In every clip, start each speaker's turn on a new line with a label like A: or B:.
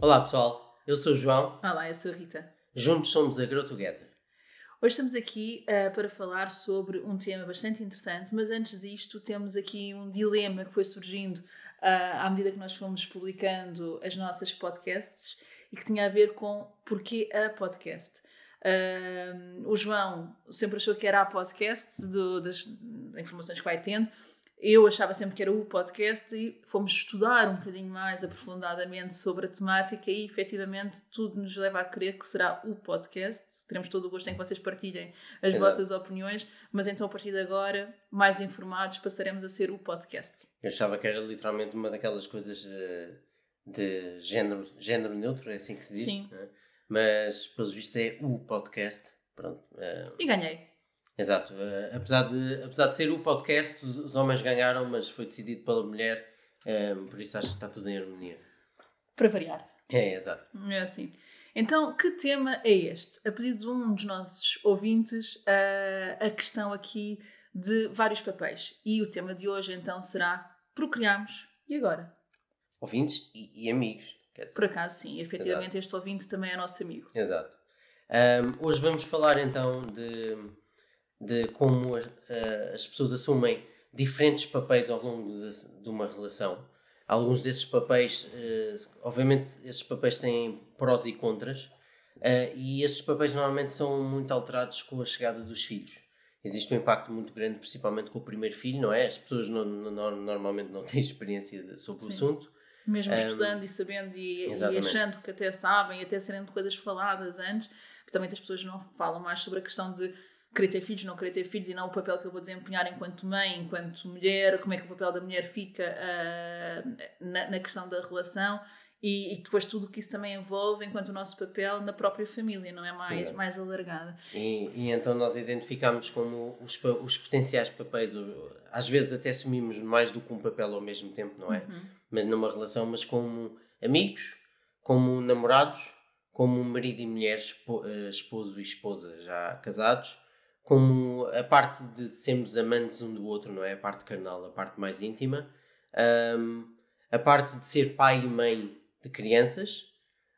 A: Olá pessoal, eu sou o João,
B: Olá, eu sou a Rita.
A: juntos somos a Grow Together.
B: Hoje estamos aqui ah, para falar sobre um tema bastante interessante, mas antes disto temos aqui um dilema que foi surgindo ah, à medida que nós fomos publicando as nossas podcasts e que tinha a ver com porquê a podcast. Ah, o João sempre achou que era a podcast do- das informações que vai tendo. Eu achava sempre que era o podcast e fomos estudar um bocadinho mais aprofundadamente sobre a temática e efetivamente tudo nos leva a crer que será o podcast. Teremos todo o gosto em que vocês partilhem as
A: Exato.
B: vossas opiniões, mas então a partir de agora, mais informados, passaremos a ser o podcast.
A: Eu achava que era literalmente uma daquelas coisas eh, de género, género neutro, é assim que se diz.
B: Sim.
A: né? Mas, pelos vistos, é o podcast. Pronto. eh,
B: E ganhei.
A: Exato. Eh, apesar, de, apesar de ser o podcast, os, os homens ganharam, mas foi decidido pela mulher, eh, por isso acho que está tudo em harmonia.
B: Para variar.
A: É, exato.
B: É assim. Então, que tema é este? A pedido de um dos nossos ouvintes, ah, a questão aqui de vários papéis. E o tema de hoje, então, será Procriamos e agora?
A: Ouvintes e, e amigos.
B: Por acaso, sim. Efetivamente, este ouvinte também é nosso amigo.
A: Exato. Ahm, hoje vamos falar então de, de como as pessoas assumem diferentes papéis ao longo de, de uma relação. Alguns desses papéis, eh, obviamente, esses papéis têm prós e contras, ah, e esses papéis normalmente são muito alterados com a chegada dos filhos. Existe um impacto muito grande, principalmente com o primeiro filho, não é? As pessoas não- não- normalmente não têm experiência de- sobre o
B: Sim.
A: assunto.
B: Mesmo
A: Um,
B: estudando e sabendo e, e achando que até sabem, e até sendo coisas faladas antes, também as pessoas não falam mais sobre a questão de querer ter filhos, não querer ter filhos e não o papel que eu vou desempenhar enquanto mãe, enquanto mulher, como é que o papel da mulher fica ah, na, na questão da relação e, e depois tudo o que isso também envolve enquanto o nosso papel na própria família, não é mais, mais alargada.
A: E, e então nós identificamos como os, os potenciais papéis, às vezes até assumimos mais do que um papel ao mesmo tempo, não é? Mas numa relação, mas como amigos, como namorados, como marido e mulher, eh, esposo e esposa já casados, como a parte de sermos amantes um do outro, não é? A parte carnal, a parte mais íntima, Ahm, a parte de ser pai e mãe de crianças,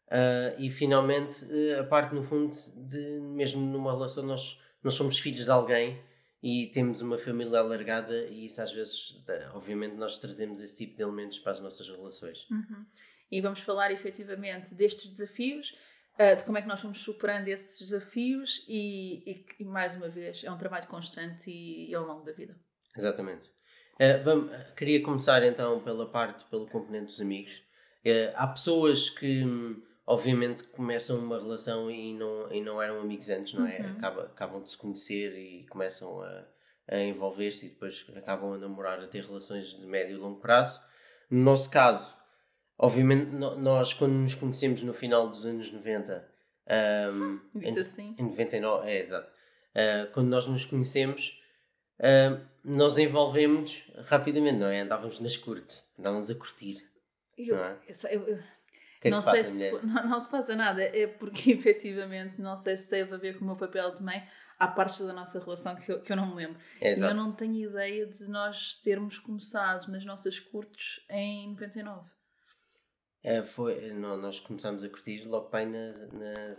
A: ah, e finalmente eh, a parte no fundo de mesmo numa relação nós, nós somos filhos de alguém e temos uma família alargada e isso às vezes obviamente nós trazemos esse tipo de elementos para as nossas relações
B: Uhum. E vamos falar efetivamente destes desafios, ah, de como é que nós vamos superando esses desafios e, e, e, mais uma vez é um trabalho constante e, e ao longo da vida.
A: exatamente Eh, vamos- eh, queria começar então pela parte pelo componente dos amigos Eh, há pessoas que hum, obviamente começam uma relação e não, e não eram amigos antes não é
B: Uhum.
A: Acaba- acabam de se conhecer e começam a, a envolver-se e depois acabam a namorar a ter relações de médio e longo prazo no nosso caso Obviamente, no- nós quando nos conhecemos no final dos anos 90, ahm,
B: Dito
A: em,
B: assim.
A: em 99, é exato, ah, quando nós nos conhecemos, ahm, nós envolvemos rapidamente, não é? Andávamos nas curtes, andávamos a curtir.
B: Eu,
A: Não é?
B: eu eu-
A: que é que
B: não
A: se
B: sei se não, não se passa nada, é porque efetivamente não sei se teve a ver com o meu papel de mãe. Há partes da nossa relação que eu, que eu não me lembro.
A: É,
B: E eu não tenho ideia de nós termos começado nas nossas curtes em 99.
A: É, foi, não, nós começámos a curtir logo bem na, na,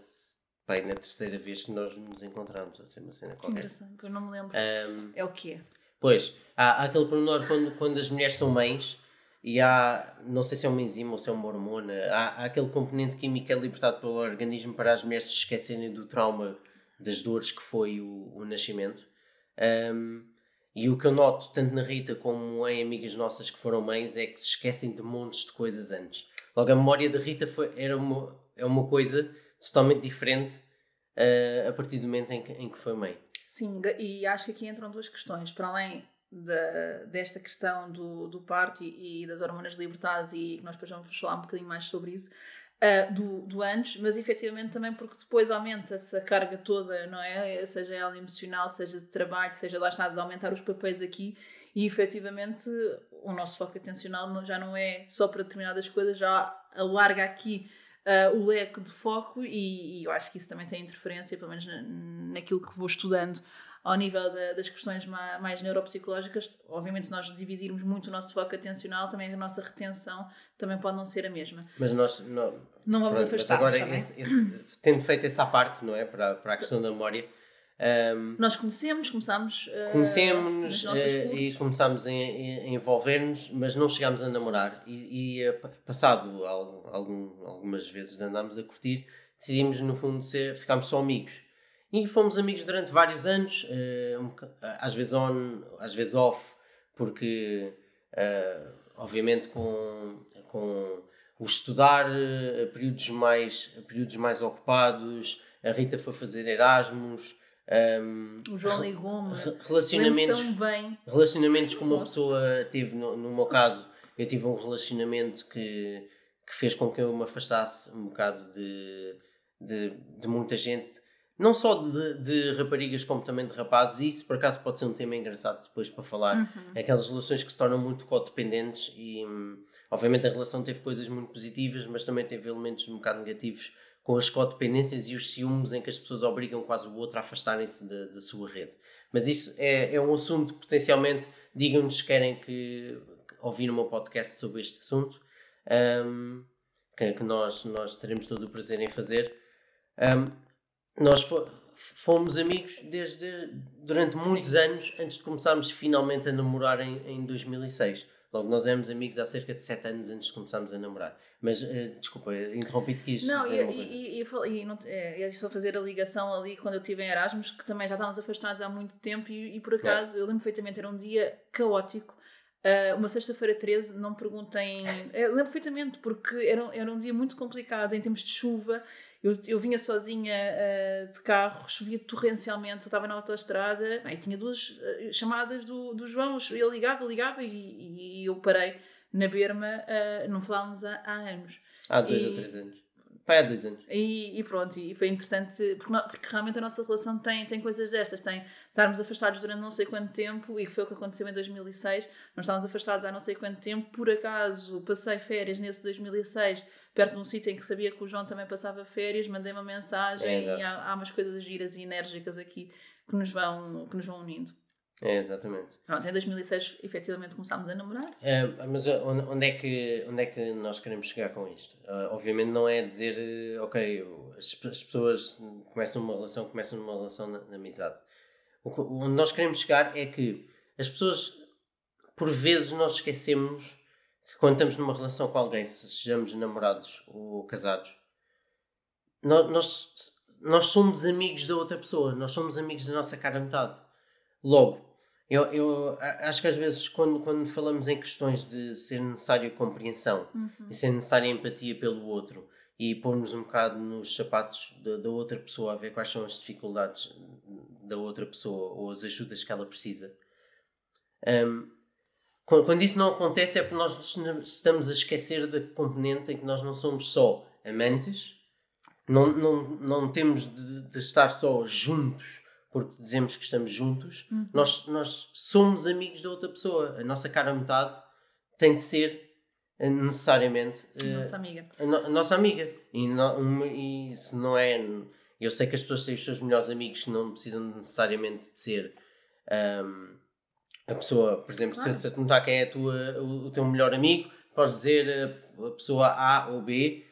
A: bem na terceira vez que nós nos encontramos, assim, uma cena
B: Que
A: qualquer.
B: que eu não me lembro.
A: Ahm,
B: É o que é.
A: Pois, há, há aquele pormenor quando, quando as mulheres são mães e há, não sei se é uma enzima ou se é uma hormona, há, há aquele componente químico que é libertado pelo organismo para as mulheres se esquecerem do trauma das dores que foi o, o nascimento. Ahm, e o que eu noto, tanto na Rita como em amigas nossas que foram mães, é que se esquecem de montes de coisas antes. Logo, a memória da Rita foi, era uma, é uma coisa totalmente diferente ah, a partir do momento em que, em que foi mãe.
B: Sim, e acho que aqui entram duas questões. Para além da, desta questão do, do parto e, e das hormonas libertadas, e que nós depois vamos falar um bocadinho mais sobre isso, ah, do, do antes, mas efetivamente também porque depois aumenta-se a carga toda, não é? Seja ela emocional, seja de trabalho, seja lá está de aumentar os papéis aqui, e efetivamente o nosso foco atencional já não é só para determinadas coisas, já alarga aqui ah, o leque de foco e, e eu acho que isso também tem interferência, pelo menos na- naquilo que vou estudando ao nível da, das questões mais, mais neuropsicológicas, obviamente se nós dividirmos muito o nosso foco atencional, também a nossa retenção também pode não ser a mesma.
A: Mas nós não,
B: não vamos afastar.
A: Agora, esse, esse, tendo feito essa parte, não é? Para, para a questão da memória. Um,
B: nós conhecemos, começámos.
A: Uh, conhecemos uh, e começámos a, envolver-nos, mas não chegámos a namorar. E, e passado algum, algumas vezes de andarmos a curtir, decidimos, no fundo, ser, ficarmos só amigos. E fomos amigos durante vários anos, uh, um, às vezes on, às vezes off, porque, obviamente, com, com o estudar, períodos mais, períodos mais ocupados, a Rita foi fazer Erasmus. Um,
B: o João ligou-me.
A: Relacionamentos, relacionamentos que uma pessoa teve, no, no meu caso, eu tive um relacionamento que, que fez com que eu me afastasse um bocado de, de, de muita gente, não só de, de, raparigas como também de rapazes, e isso por acaso pode ser um tema engraçado depois para falar. Uhum. Aquelas relações que se tornam muito codependentes e, hum, obviamente, a relação teve coisas muito positivas, mas também teve elementos um bocado negativos com as codependências e os ciúmes em que as pessoas obrigam quase o outro a afastarem-se da, sua rede. Mas isso é, é um assunto que potencialmente, digam-nos se querem que, que ouvir o meu podcast sobre este assunto, um, que, que, nós, nós teremos todo o prazer em fazer. Um, nós fo fomos amigos desde durante muitos Sim. anos antes de começarmos finalmente a namorar em, em 2006. Logo, nós éramos amigos há cerca de 7 anos antes de começarmos a namorar. Mas, uh, desculpa, interrompi-te que
B: Não, dizer e, uma. E, e, e, não, é, só fazer a ligação ali quando eu estive em Erasmus, que também já estávamos afastados há muito tempo e, e por acaso, é. eu lembro perfeitamente, era um dia caótico. Uh, uma sexta-feira 13, não me perguntem. Eu lembro perfeitamente, porque era, era um dia muito complicado em termos de chuva eu, eu vinha sozinha uh, de carro, chovia torrencialmente, eu estava na autoestrada e tinha duas uh, chamadas do, do João, ele ligava, ligava e, e eu parei na berma, uh, não falávamos há, há anos.
A: Há dois e, ou três anos. Pai, há dois anos.
B: E, e pronto, e foi interessante, porque, não, porque realmente a nossa relação tem, tem coisas destas, tem estarmos afastados durante não sei quanto tempo, e foi o que aconteceu em 2006, nós estávamos afastados há não sei quanto tempo, por acaso passei férias nesse 2006 perto de um sítio em que sabia que o João também passava férias, mandei uma mensagem é, e há, há umas coisas giras e enérgicas aqui que nos vão, que nos vão unindo.
A: É, exatamente.
B: Pronto, em 2006 efetivamente começámos a namorar.
A: É, mas uh, onde é, que, onde é que nós queremos chegar com isto? Uh, obviamente não é dizer, uh, ok, as, as, pessoas começam uma relação, começam uma relação na amizade. O, onde nós queremos chegar é que as pessoas, por vezes, nós esquecemos que quando estamos numa relação com alguém, sejamos namorados ou casados, nós, nós, nós somos amigos da outra pessoa, nós somos amigos da nossa cara metade. Logo, eu, eu acho que às vezes quando, quando falamos em questões de ser necessário compreensão uhum. e ser necessária empatia pelo outro e pormos um bocado nos sapatos da, outra pessoa a ver quais são as dificuldades da outra pessoa ou as ajudas que ela precisa. Um, quando isso não acontece é porque nós estamos a esquecer da componente em que nós não somos só amantes, não, não, não temos de, de estar só juntos porque dizemos que estamos juntos, uhum. nós, nós somos amigos da outra pessoa. A nossa cara metade tem de ser eh, necessariamente
B: a uh, nossa amiga.
A: A, no, a, nossa amiga. E, no, e se não é. Eu sei que as pessoas têm os seus melhores amigos que não precisam necessariamente de ser. Um, a pessoa, por exemplo, claro. se, te perguntar quem é tua, o, o, teu melhor amigo, podes dizer a, a, pessoa A ou B,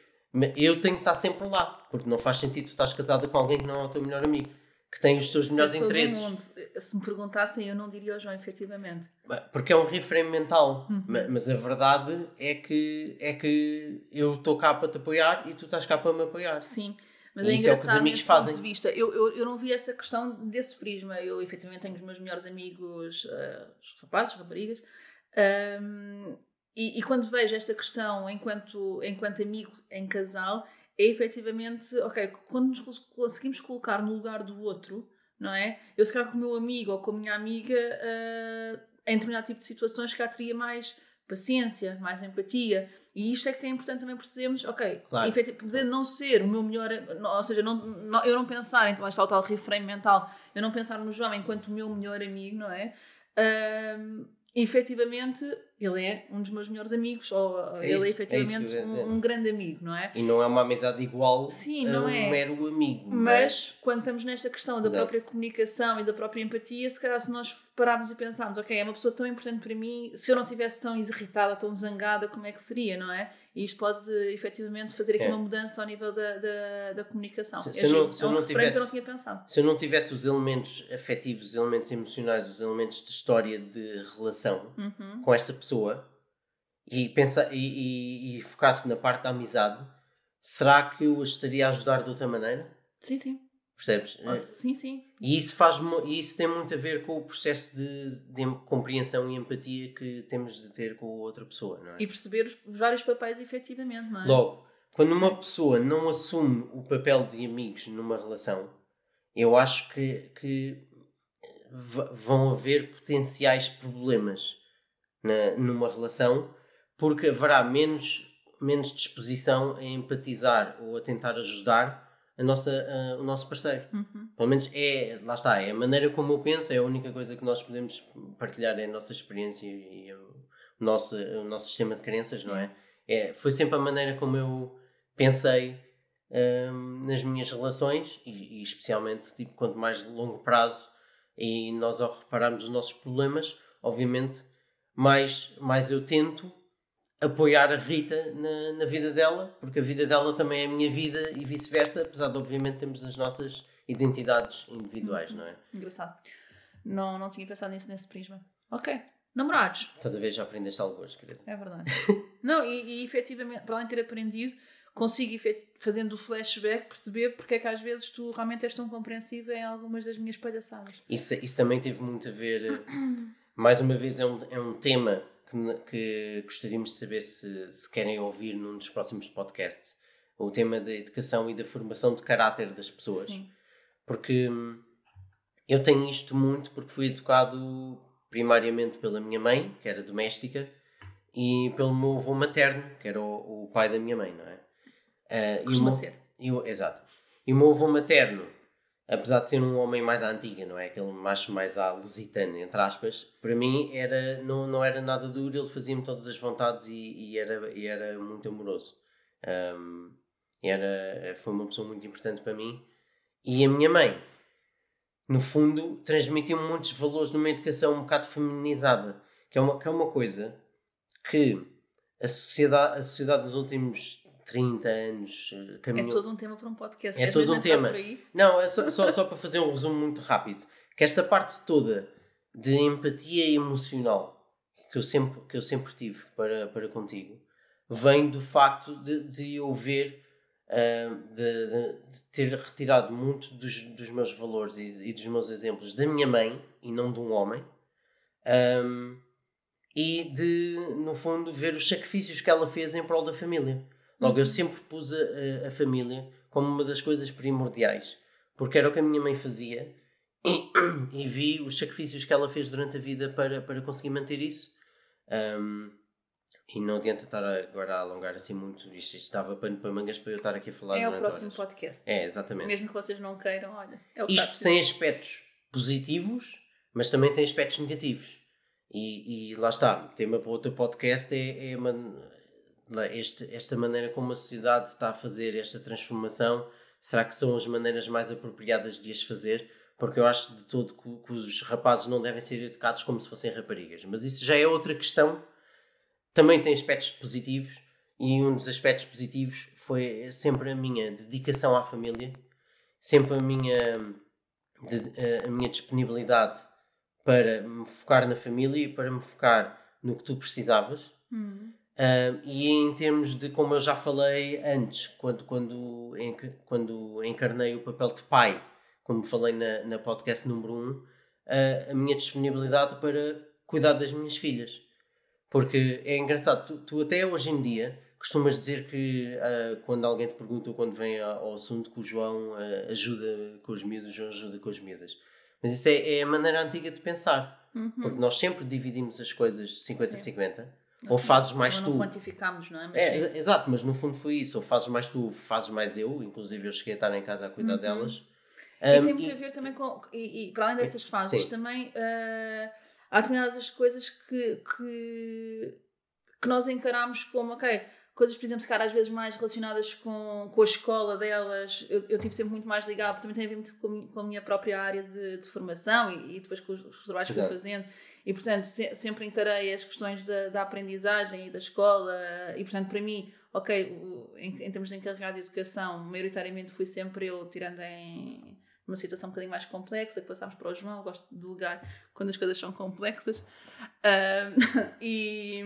A: eu tenho que estar sempre lá, porque não faz sentido tu estás casada com alguém que não é o teu melhor amigo, que tem os teus melhores interesses. Mundo,
B: se me perguntassem, eu não diria ao João, efetivamente.
A: Porque é um reframe mental, uhum. mas a verdade é que, é que eu estou cá para te apoiar e tu estás cá para me apoiar.
B: Sim. Mas e é engraçado é o que os amigos fazem. de vista. Eu, eu, eu não vi essa questão desse prisma. Eu, efetivamente, tenho os meus melhores amigos, uh, os rapazes, as raparigas, um, e, e, quando vejo esta questão enquanto, enquanto amigo em casal, é efetivamente, ok, quando nos conseguimos colocar no lugar do outro, não é? Eu, se calhar, com o meu amigo ou com a minha amiga, uh, em determinado tipo de situações, cá teria mais paciência, mais empatia. E isto é que é importante também percebermos, ok, claro. poder não ser o meu melhor, ou seja, não, não, eu não pensar, então lá está o tal reframe mental, eu não pensar no João enquanto o meu melhor amigo, não é? Um, efetivamente, ele é um dos meus melhores amigos, ou
A: É
B: ele
A: isso,
B: é
A: é
B: efetivamente
A: isso eu ia dizer.
B: um, um grande amigo, não é?
A: E não é uma amizade igual
B: Sim,
A: a
B: não
A: um
B: é.
A: mero amigo.
B: Mas quando estamos nesta questão da própria comunicação e da própria empatia, se calhar se nós pararmos e pensarmos, ok, é uma pessoa tão importante para mim, se eu não estivesse tão irritada, tão zangada, como é que seria, não é? E isto pode efetivamente fazer aqui
A: É.
B: uma mudança ao nível da, da, da comunicação.
A: Se-
B: É
A: se eu não- se eu
B: é um
A: não
B: que eu
A: tivesse-
B: não tinha pensado.
A: Se eu não tivesse os elementos afetivos, os elementos emocionais, os elementos de história de relação
B: Uhum.
A: com esta pessoa e, pensa, e, e- e focasse na parte da amizade, será que eu a estaria a ajudar de outra maneira?
B: Sim, sim.
A: Percebes?
B: Oh, sim, sim.
A: E isso, faz, isso tem muito a ver com o processo de, de compreensão e empatia que temos de ter com a outra pessoa, não é?
B: E perceber os, os vários papéis efetivamente, não é?
A: Logo, quando uma pessoa não assume o papel de amigos numa relação, eu acho que, que va- vão haver potenciais problemas na, numa relação porque haverá menos, menos disposição a empatizar ou a tentar ajudar a nossa, a- o nosso parceiro.
B: Uhum.
A: Pelo menos é, lá está, é a maneira como eu penso, é a única coisa que nós podemos partilhar, é a nossa experiência e o nosso, o nosso sistema de crenças, não é? é? Foi sempre a maneira como eu pensei hum, nas minhas relações e, e especialmente tipo, quanto mais de longo prazo e nós ao repararmos os nossos problemas, obviamente, mais, mais eu tento apoiar a Rita na, na vida dela, porque a vida dela também é a minha vida e vice-versa, apesar de obviamente termos as nossas identidades individuais, não é?
B: Engraçado. Não, não tinha pensado nisso nesse prisma. Ok. Namorados.
A: Estás a ver, já aprendeste algo hoje, querido.
B: É verdade. não, e, e efetivamente, para além de ter aprendido, consigo, fazendo o flashback, perceber porque é que às vezes tu realmente és tão compreensiva em algumas das minhas palhaçadas.
A: Isso, isso também teve muito a ver, eh, mais uma vez, é um, é um tema que, que gostaríamos de saber se, se querem ouvir num dos próximos podcasts. O tema da educação e da formação de caráter das pessoas.
B: Sim.
A: Porque hum, eu tenho isto muito porque fui educado primariamente pela minha mãe, que era doméstica, e pelo meu avô materno, que era o, o pai da minha mãe, não é? Ah, e o meu-
B: ser.
A: e o- exato. E o meu avô materno, apesar de ser um homem mais à antiga, não é? Aquele macho mais à lusitana, entre aspas, para mim era, não, não era nada duro, ele fazia-me todas as vontades e, e era, e era muito amoroso. Ahm, era, foi uma pessoa muito importante para mim. E a minha mãe, no fundo, transmitiu-me muitos valores numa educação um bocado feminizada, que é uma, que é uma coisa que a sociedade, a sociedade nos últimos 30 anos eh,
B: É
A: caminhou.
B: todo um tema para um podcast.
A: É
B: Queres
A: todo um tema. Não, é só, só, só para fazer um resumo muito rápido. Que esta parte toda de empatia emocional que eu sempre, que eu sempre tive para, para contigo vem do facto de, de eu ver, ah, de, de- de ter retirado muitos dos, dos meus valores e, e dos meus exemplos da minha mãe e não de um homem. Ahm, e de, no fundo, ver os sacrifícios que ela fez em prol da família. Logo, eu sempre pus a, a- família como uma das coisas primordiais, porque era o que a minha mãe fazia e, e vi os sacrifícios que ela fez durante a vida para, para conseguir manter isso. Ahm, e não adianta estar agora a alongar assim muito, isto, isto dava pano para mangas para eu estar aqui a falar
B: É o próximo
A: horas.
B: podcast.
A: É, exatamente.
B: Mesmo que vocês não queiram, olha. É
A: Isto tem aspectos positivos, mas também tem aspectos negativos. E, e lá está, tema para outro podcast é, é uma- este- esta maneira como a sociedade está a fazer esta transformação. Será que são as maneiras mais apropriadas de as fazer? Porque eu acho de todo que, que os rapazes não devem ser educados como se fossem raparigas. Mas isso já é outra questão. Também tem aspectos positivos. E um dos aspectos positivos foi sempre a minha dedicação à família, sempre a minha de- a- minha disponibilidade para me focar na família e para me focar no que tu precisavas.
B: Hum.
A: Ah, e em termos de, como eu já falei antes, quando, quando, quando encarnei o papel de pai, como falei na, na podcast número 1, um, ah, a minha disponibilidade para cuidar das minhas filhas. Porque é engraçado, tu, tu até hoje em dia costumas dizer que ah, quando alguém te pergunta ou quando vem ao assunto que o João ah, ajuda com os miúdos, o João ajuda com as miúdas. Mas isso é, é a maneira antiga de pensar.
B: Uhum.
A: Porque nós sempre dividimos as coisas 50-50. Ou
B: Assim,
A: fazes mais
B: não
A: tu.
B: quantificamos, não é? Mas
A: É, exato, mas no fundo foi isso. Ou fazes mais tu, fazes mais eu. Inclusive eu cheguei a estar em casa a cuidar
B: Uhum.
A: delas.
B: E
A: Um,
B: tem muito
A: e-
B: a ver também com. E, e para além dessas fases,
A: Sim.
B: também ah, há determinadas coisas que, que que nós encaramos como, ok, coisas, por exemplo, cara, às vezes mais relacionadas com, com a escola delas, eu, eu tive sempre muito mais ligado, porque também tem a ver muito com, com a minha própria área de, de formação e, e, depois com os, os trabalhos Exato. que fui fazendo. E, portanto, se, sempre encarei as questões da, da, aprendizagem e da escola. E, portanto, para mim, ok, em, em, termos de encarregado de educação, maioritariamente fui sempre eu, tirando em uma situação um bocadinho mais complexa, que passámos para o João, gosto de delegar quando as coisas são complexas. Uh, e,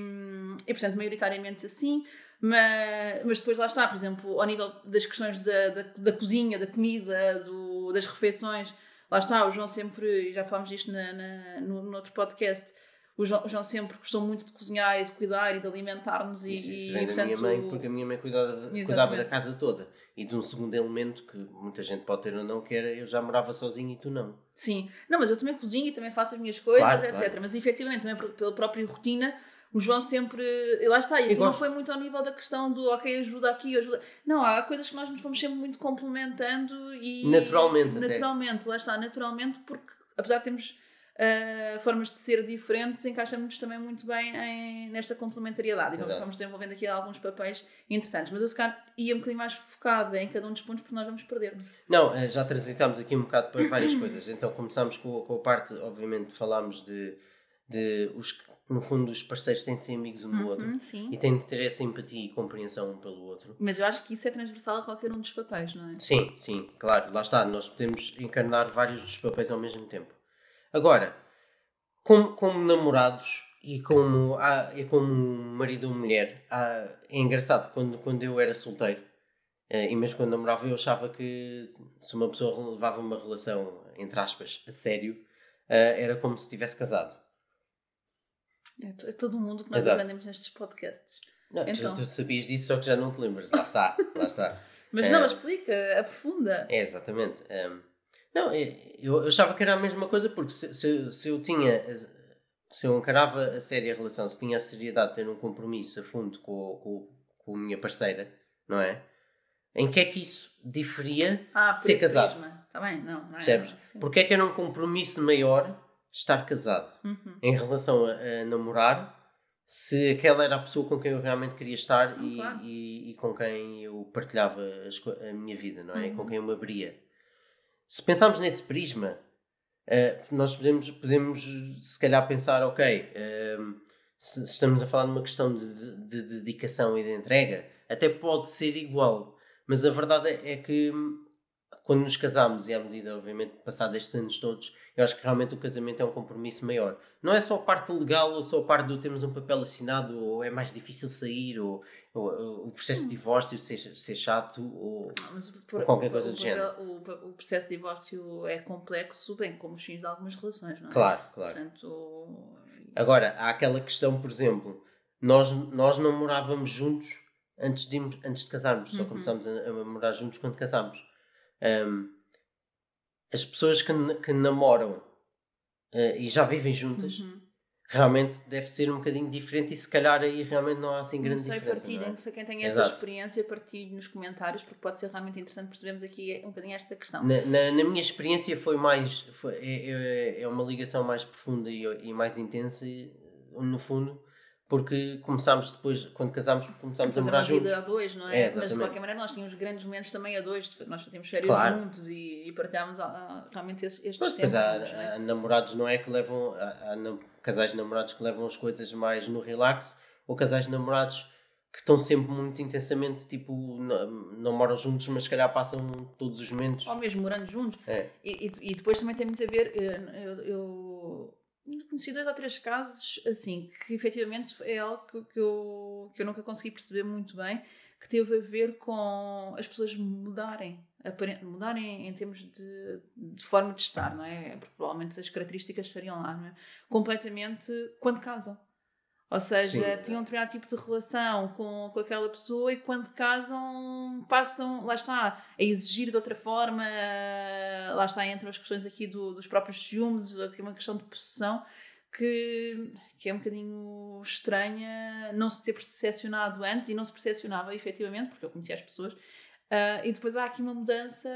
B: e, portanto, maioritariamente assim. Mas, mas depois lá está, por exemplo, ao nível das questões da, da, da cozinha, da comida, do, das refeições, lá está, o João sempre, já falámos disto na, na, no, no outro podcast, o João, o João, sempre gostou muito de cozinhar e de cuidar e de alimentar-nos.
A: Isso, e, isso vem e, da portanto, minha mãe, porque a minha mãe cuidava, cuidava da casa toda. E de um segundo elemento que muita gente pode ter ou não, que era eu já morava sozinho e tu não.
B: Sim, não, mas eu também cozinho e também faço as minhas coisas, claro, etc. Claro. Mas efetivamente, também pela própria rotina, o João sempre. E lá está, e aqui não foi muito ao nível da questão do ok, ajuda aqui, ajuda. Não, há coisas que nós nos fomos sempre muito complementando e.
A: Naturalmente.
B: Naturalmente, até. lá está, naturalmente, porque apesar de termos uh, formas de ser diferentes, encaixamos-nos também muito bem em, nesta complementariedade. Então vamos desenvolvendo aqui alguns papéis interessantes. Mas eu se calhar ia um bocadinho mais focada em cada um dos pontos porque nós vamos perder. -nos.
A: Não, eh, já transitámos aqui um bocado para várias coisas. Então começámos com, com a parte, obviamente, falámos de, de os no fundo, os parceiros têm de ser amigos um do uhum, outro sim. e têm de ter essa empatia e compreensão um pelo outro.
B: Mas eu acho que isso é transversal a qualquer um dos papéis, não é?
A: Sim, sim, claro, lá está. Nós podemos encarnar vários dos papéis ao mesmo tempo. Agora, como, como namorados e como, ah, e como marido ou mulher, ah, é engraçado quando, quando eu era solteiro eh, e mesmo quando namorava, eu achava que se uma pessoa levava uma relação, entre aspas, a sério, eh, era como se estivesse casado
B: é, é todo o mundo que nós Exato. aprendemos nestes podcasts.
A: Não, então... tu, tu, sabias disso, só que já não te lembras. Lá está, lá está.
B: mas não, mas explica, aprofunda.
A: É, exatamente. Um, não, é, eu, eu achava que era a mesma coisa, porque se, se, se eu tinha. Se eu encarava a séria relação, se tinha a seriedade de ter um compromisso a fundo com, com, com a minha parceira, não é? Em que é que isso diferia
B: ah, ser casado? Está bem, não, não é,
A: Percebes? Porque é que era um compromisso maior estar casado. Uhum. Em relação a, a, namorar, se aquela era a pessoa com quem eu realmente queria estar e, claro. e, e, com quem eu partilhava as, a minha vida, não é? Uhum. Com quem eu me abria. Se pensarmos nesse prisma, uh, nós podemos, podemos se calhar pensar, ok, uh, se, se, estamos a falar de uma questão de, de, de, dedicação e de entrega, até pode ser igual. Mas a verdade é, é que quando nos casamos e à medida, obviamente, passado estes anos todos, eu acho que realmente o casamento é um compromisso maior. Não é só a parte legal ou só a parte do termos um papel assinado ou é mais difícil sair ou, ou, ou o processo de hum. divórcio ser, ser chato ou, por, ou qualquer coisa
B: o,
A: do género.
B: O, o, processo de divórcio é complexo, bem como os fins de algumas relações, não é?
A: Claro, claro. Portanto... Agora, há aquela questão, por exemplo, nós, nós não morávamos juntos antes de, antes de casarmos, só uhum. começámos a, a morar juntos quando casámos. Um, as pessoas que, que namoram uh, e já vivem juntas uhum. realmente deve ser um bocadinho diferente e se calhar aí realmente não há assim grande não sei, diferença.
B: Partilhem,
A: é?
B: se quem tem essa Exato. experiência, partilhe nos comentários porque pode ser realmente interessante percebermos aqui um bocadinho esta questão.
A: Na, na, na minha experiência foi mais, foi, é, é, é uma ligação mais profunda e, e mais intensa no fundo porque começámos depois, quando casámos, começámos a morar
B: uma juntos. vida a dois, não é? é Mas de qualquer maneira nós tínhamos grandes momentos também a dois, nós fazíamos férias claro. juntos e, e partilhámos a, a, realmente estes, estes
A: tempos. Pois há, juntos, é? namorados, não é? Que levam, há, há, casais de namorados que levam as coisas mais no relax, ou casais de namorados que estão sempre muito intensamente, tipo, não, não moram juntos, mas se calhar passam todos os momentos.
B: Ou mesmo morando juntos. É. E, e, e depois também tem muito a ver, eh, eu, eu conheci dois ou três casos assim que efetivamente é algo que, eu, que eu nunca consegui perceber muito bem que teve a ver com as pessoas mudarem mudarem em termos de, de forma de estar, não é? Porque provavelmente as características estariam lá, não é? Completamente quando casam. Ou seja, Sim. tinham um determinado tipo de relação com, com aquela pessoa e quando casam passam, lá está, a exigir de outra forma, lá está, entre as questões aqui do, dos próprios ciúmes, aqui uma questão de possessão que, que é um bocadinho estranha não se ter percepcionado antes e não se percepcionava efetivamente, porque eu conhecia as pessoas. Uh, e depois há aqui uma mudança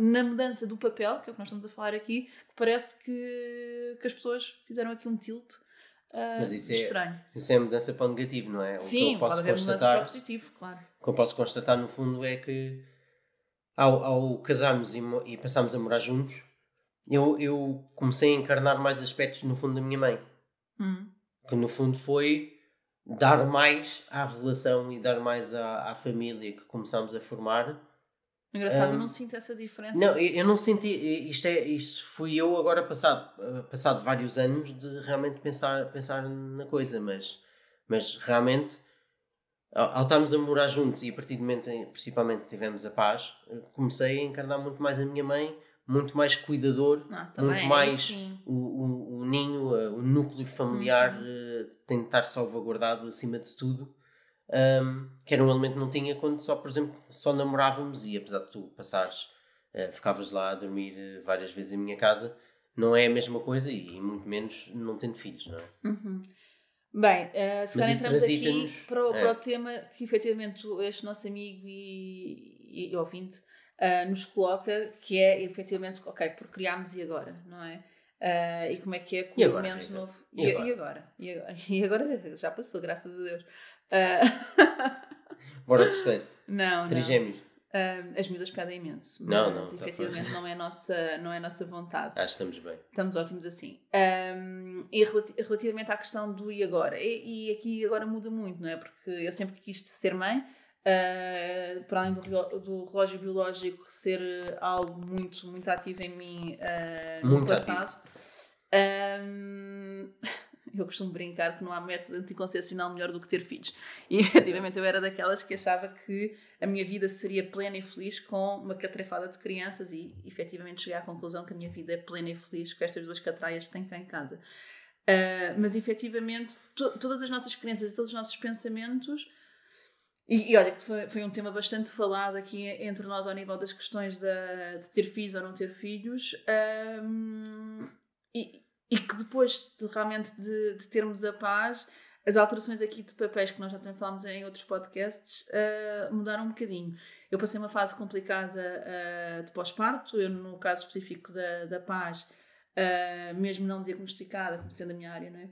B: na mudança do papel, que é o que nós estamos a falar aqui, que parece que, que as pessoas fizeram aqui um tilt uh,
A: Mas isso
B: estranho.
A: É, isso é mudança para o negativo, não é?
B: Sim,
A: o que eu posso
B: pode haver mudança para o positivo, claro.
A: O que eu posso constatar, no fundo, é que ao, ao casarmos e, e passarmos a morar juntos, eu, eu comecei a encarnar mais aspectos, no fundo, da minha mãe.
B: Hum.
A: Que, no fundo, foi dar mais à relação e dar mais à, à família que começámos a formar.
B: Engraçado, um, eu não sinto essa diferença.
A: Não, eu, eu não senti. Isto, é, isto fui eu agora passado, passado vários anos de realmente pensar, pensar na coisa, mas, mas realmente ao, ao estarmos a morar juntos e a partir do momento em, principalmente tivemos a paz, comecei a encarnar muito mais a minha mãe, muito mais cuidador,
B: ah,
A: muito
B: é
A: mais o, o, o, ninho, o núcleo familiar uhum. uh, tem de estar salvaguardado acima de tudo. Um, que era um elemento que não tinha quando só, por exemplo, só namorávamos e apesar de tu passares, uh, ficavas lá a dormir uh, várias vezes em minha casa, não é a mesma coisa e, e muito menos não tendo filhos, não é?
B: Uhum. Bem, uh, se calhar entramos aqui para o, é. para o tema que efetivamente este nosso amigo e, e ouvinte uh, nos coloca, que é efetivamente, ok, por criámos e agora, não é? Uh, e como é que é com o momento novo? E, e? E, agora? E, agora? e agora? Já passou, graças a Deus.
A: Bora ao terceiro.
B: Não,
A: Trigêmeos.
B: não. Uh, as miúdas pedem imenso,
A: não,
B: mas
A: não,
B: tá efetivamente não é, nossa, não é nossa vontade.
A: Acho que estamos bem.
B: Estamos ótimos assim. Um, e relativamente à questão do e agora, e, e, aqui agora muda muito, não é? Porque eu sempre quis ser mãe, uh, para além do, do, relógio biológico ser algo muito, muito ativo em mim uh, no muito passado. Um, eu costumo brincar que não há método anticoncepcional melhor do que ter filhos. E efetivamente eu era daquelas que achava que a minha vida seria plena e feliz com uma catrefada de crianças e efetivamente cheguei à conclusão que a minha vida é plena e feliz com estas duas catraias que tenho cá em casa. Uh, mas efetivamente to todas as nossas crenças e todos os nossos pensamentos e, e, olha que foi, foi, um tema bastante falado aqui entre nós ao nível das questões de, de ter filhos ou não ter filhos. Um, ah, e, e que depois de, realmente de, de, termos a paz, as alterações aqui de papéis que nós já também falámos em outros podcasts uh, mudaram um bocadinho. Eu passei uma fase complicada uh, de pós-parto, eu no caso específico da, da paz, uh, mesmo não diagnosticada, como sendo a minha área, não é?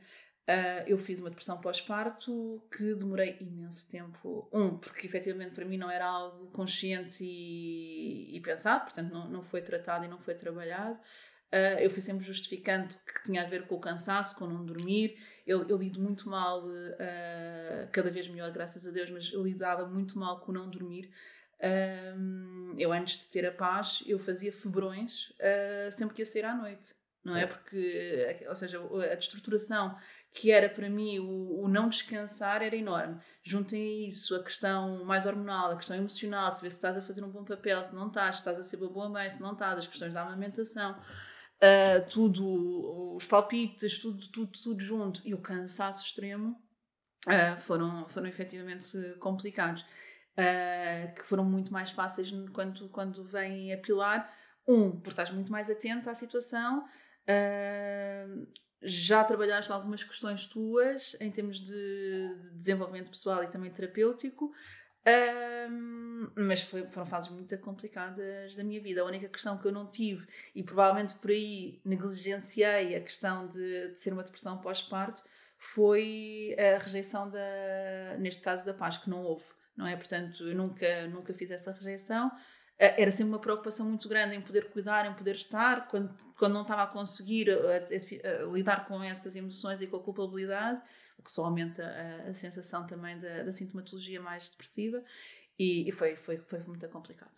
B: Uh, eu fiz uma depressão pós-parto que demorei imenso tempo. Um, porque efetivamente para mim não era algo consciente e, e pensado, portanto não, não foi tratado e não foi trabalhado. Uh, eu fui sempre justificando que tinha a ver com o cansaço, com não dormir. Eu, eu lido muito mal, uh, cada vez melhor, graças a Deus, mas eu lidava muito mal com não dormir. Uh, eu, antes de ter a paz, eu fazia febrões sempre que ia sair à noite, não é? é? Porque, ou seja, a destruturação que era para mim o, o, não descansar era enorme. Juntem isso a questão mais hormonal, a questão emocional, de saber se estás a fazer um bom papel, se não estás, se estás a ser uma boa mãe, se não estás, as questões da amamentação uh, tudo, os palpites, tudo, tudo, tudo junto e o cansaço extremo uh, foram, foram efetivamente complicados. Uh, que foram muito mais fáceis quando, quando vêm a pilar. Um, porque estás muito mais atento à situação, já trabalhaste algumas questões tuas em termos de, de desenvolvimento pessoal e também terapêutico. Um, mas foi, foram fases muito complicadas da minha vida. A única questão que eu não tive, e provavelmente por aí negligenciei a questão de, de ser uma depressão pós-parto, foi a rejeição da, neste caso da paz, que não houve, não é? Portanto, eu nunca, nunca fiz essa rejeição. Era sempre uma preocupação muito grande em poder cuidar, em poder estar, quando, quando não estava a conseguir a, a, a lidar com essas emoções e com a culpabilidade o que só aumenta a, a sensação também da, da, sintomatologia mais depressiva e, e, foi, foi, foi muito complicado.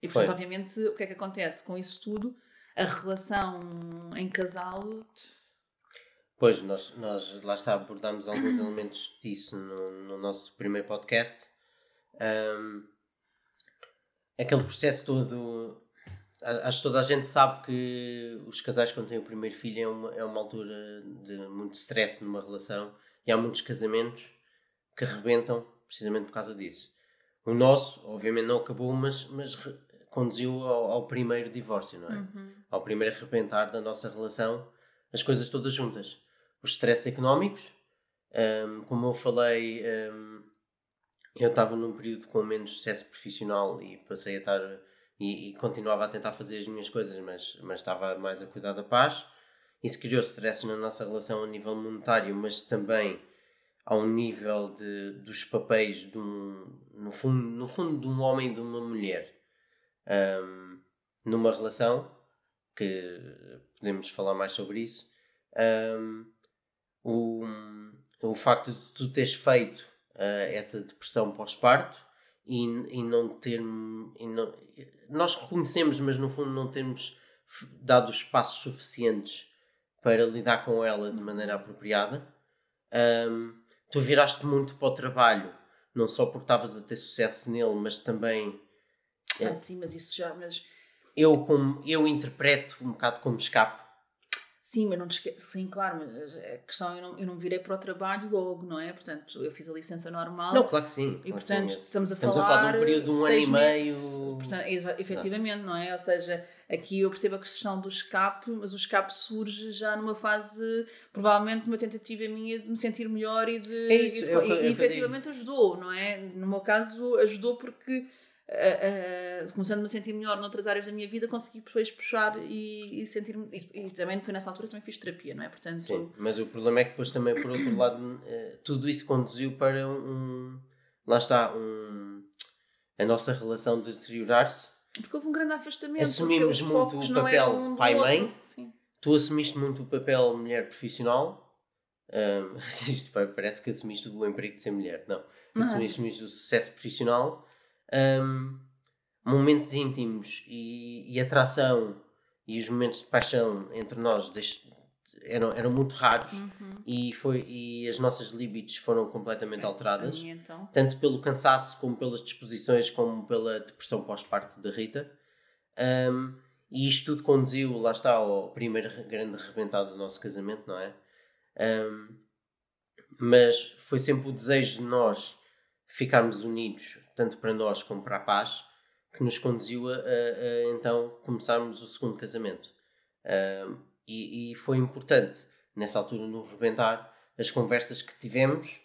B: E portanto, foi. obviamente, o que é que acontece? Com isso tudo, a relação em casal.
A: Pois, nós, nós lá está, abordámos alguns elementos disso no, no nosso primeiro podcast. Um, aquele processo todo. Acho que toda a gente sabe que os casais, quando têm o primeiro filho, é uma, é uma altura de muito stress numa relação e há muitos casamentos que rebentam precisamente por causa disso. O nosso, obviamente, não acabou, mas, mas conduziu ao, ao, primeiro divórcio, não é?
B: Uhum.
A: Ao primeiro arrebentar da nossa relação, as coisas todas juntas. Os stresses económicos, um, como eu falei, um, eu estava num período com menos sucesso profissional e passei a estar. E, e, continuava a tentar fazer as minhas coisas, mas, mas estava mais a cuidar da paz. isso criou stress na nossa relação a nível monetário, mas também ao nível de, dos papéis de um, no, fundo, no fundo de um homem e de uma mulher um, numa relação que podemos falar mais sobre isso um, o, o facto de tu teres feito essa depressão pós-parto e, e não ter e não, nós reconhecemos mas no fundo não temos dado os passos suficientes para lidar com ela de maneira apropriada. Um, tu viraste muito para o trabalho não só porque estavas a ter sucesso nele mas também
B: ah, sim, mas isso já mas
A: eu como eu interpreto um bocado como escape
B: Sim, mas não te esque... Sim, claro, mas a questão eu não, eu não virei para o trabalho logo, não é? Portanto, eu fiz a licença normal.
A: Não, claro que sim.
B: E portanto,
A: sim.
B: estamos a falar. Estamos a falar de um período de um ano e meio. Portanto, efetivamente, não é? Ou seja, aqui eu percebo a questão do escape, mas o escape surge já numa fase, provavelmente, de uma tentativa minha de me sentir melhor e de. É isso, e, de, eu, e, e efetivamente ajudou, não é? No meu caso, ajudou porque uh, começando-me a sentir melhor noutras áreas da minha vida, consegui depois puxar e, e sentir-me. E, e, também foi nessa altura também fiz terapia, não é? Portanto,
A: Sim, mas o problema é que depois também, por outro lado, uh, tudo isso conduziu para um. Lá está, um, a nossa relação deteriorar-se.
B: Porque houve um grande afastamento.
A: Assumimos muito o papel um pai-mãe. Tu assumiste muito o papel mulher profissional. Um, isto parece que assumiste o emprego de ser mulher. Não. Assumiste muito o sucesso profissional um, momentos íntimos e, e, atração e os momentos de paixão entre nós eram, eram muito raros uhum. e, foi, e as nossas libidos foram completamente é, alteradas,
B: então.
A: tanto pelo cansaço como pelas disposições, como pela depressão pós-parto da Rita. Um, e isto tudo conduziu, lá está, ao primeiro grande arrebentado do nosso casamento, não é? Um, mas foi sempre o desejo de nós ficarmos unidos, tanto para nós como para a paz, que nos conduziu a, a, a então começarmos o segundo casamento. Uh, e, e, foi importante, nessa altura, no rebentar, as conversas que tivemos,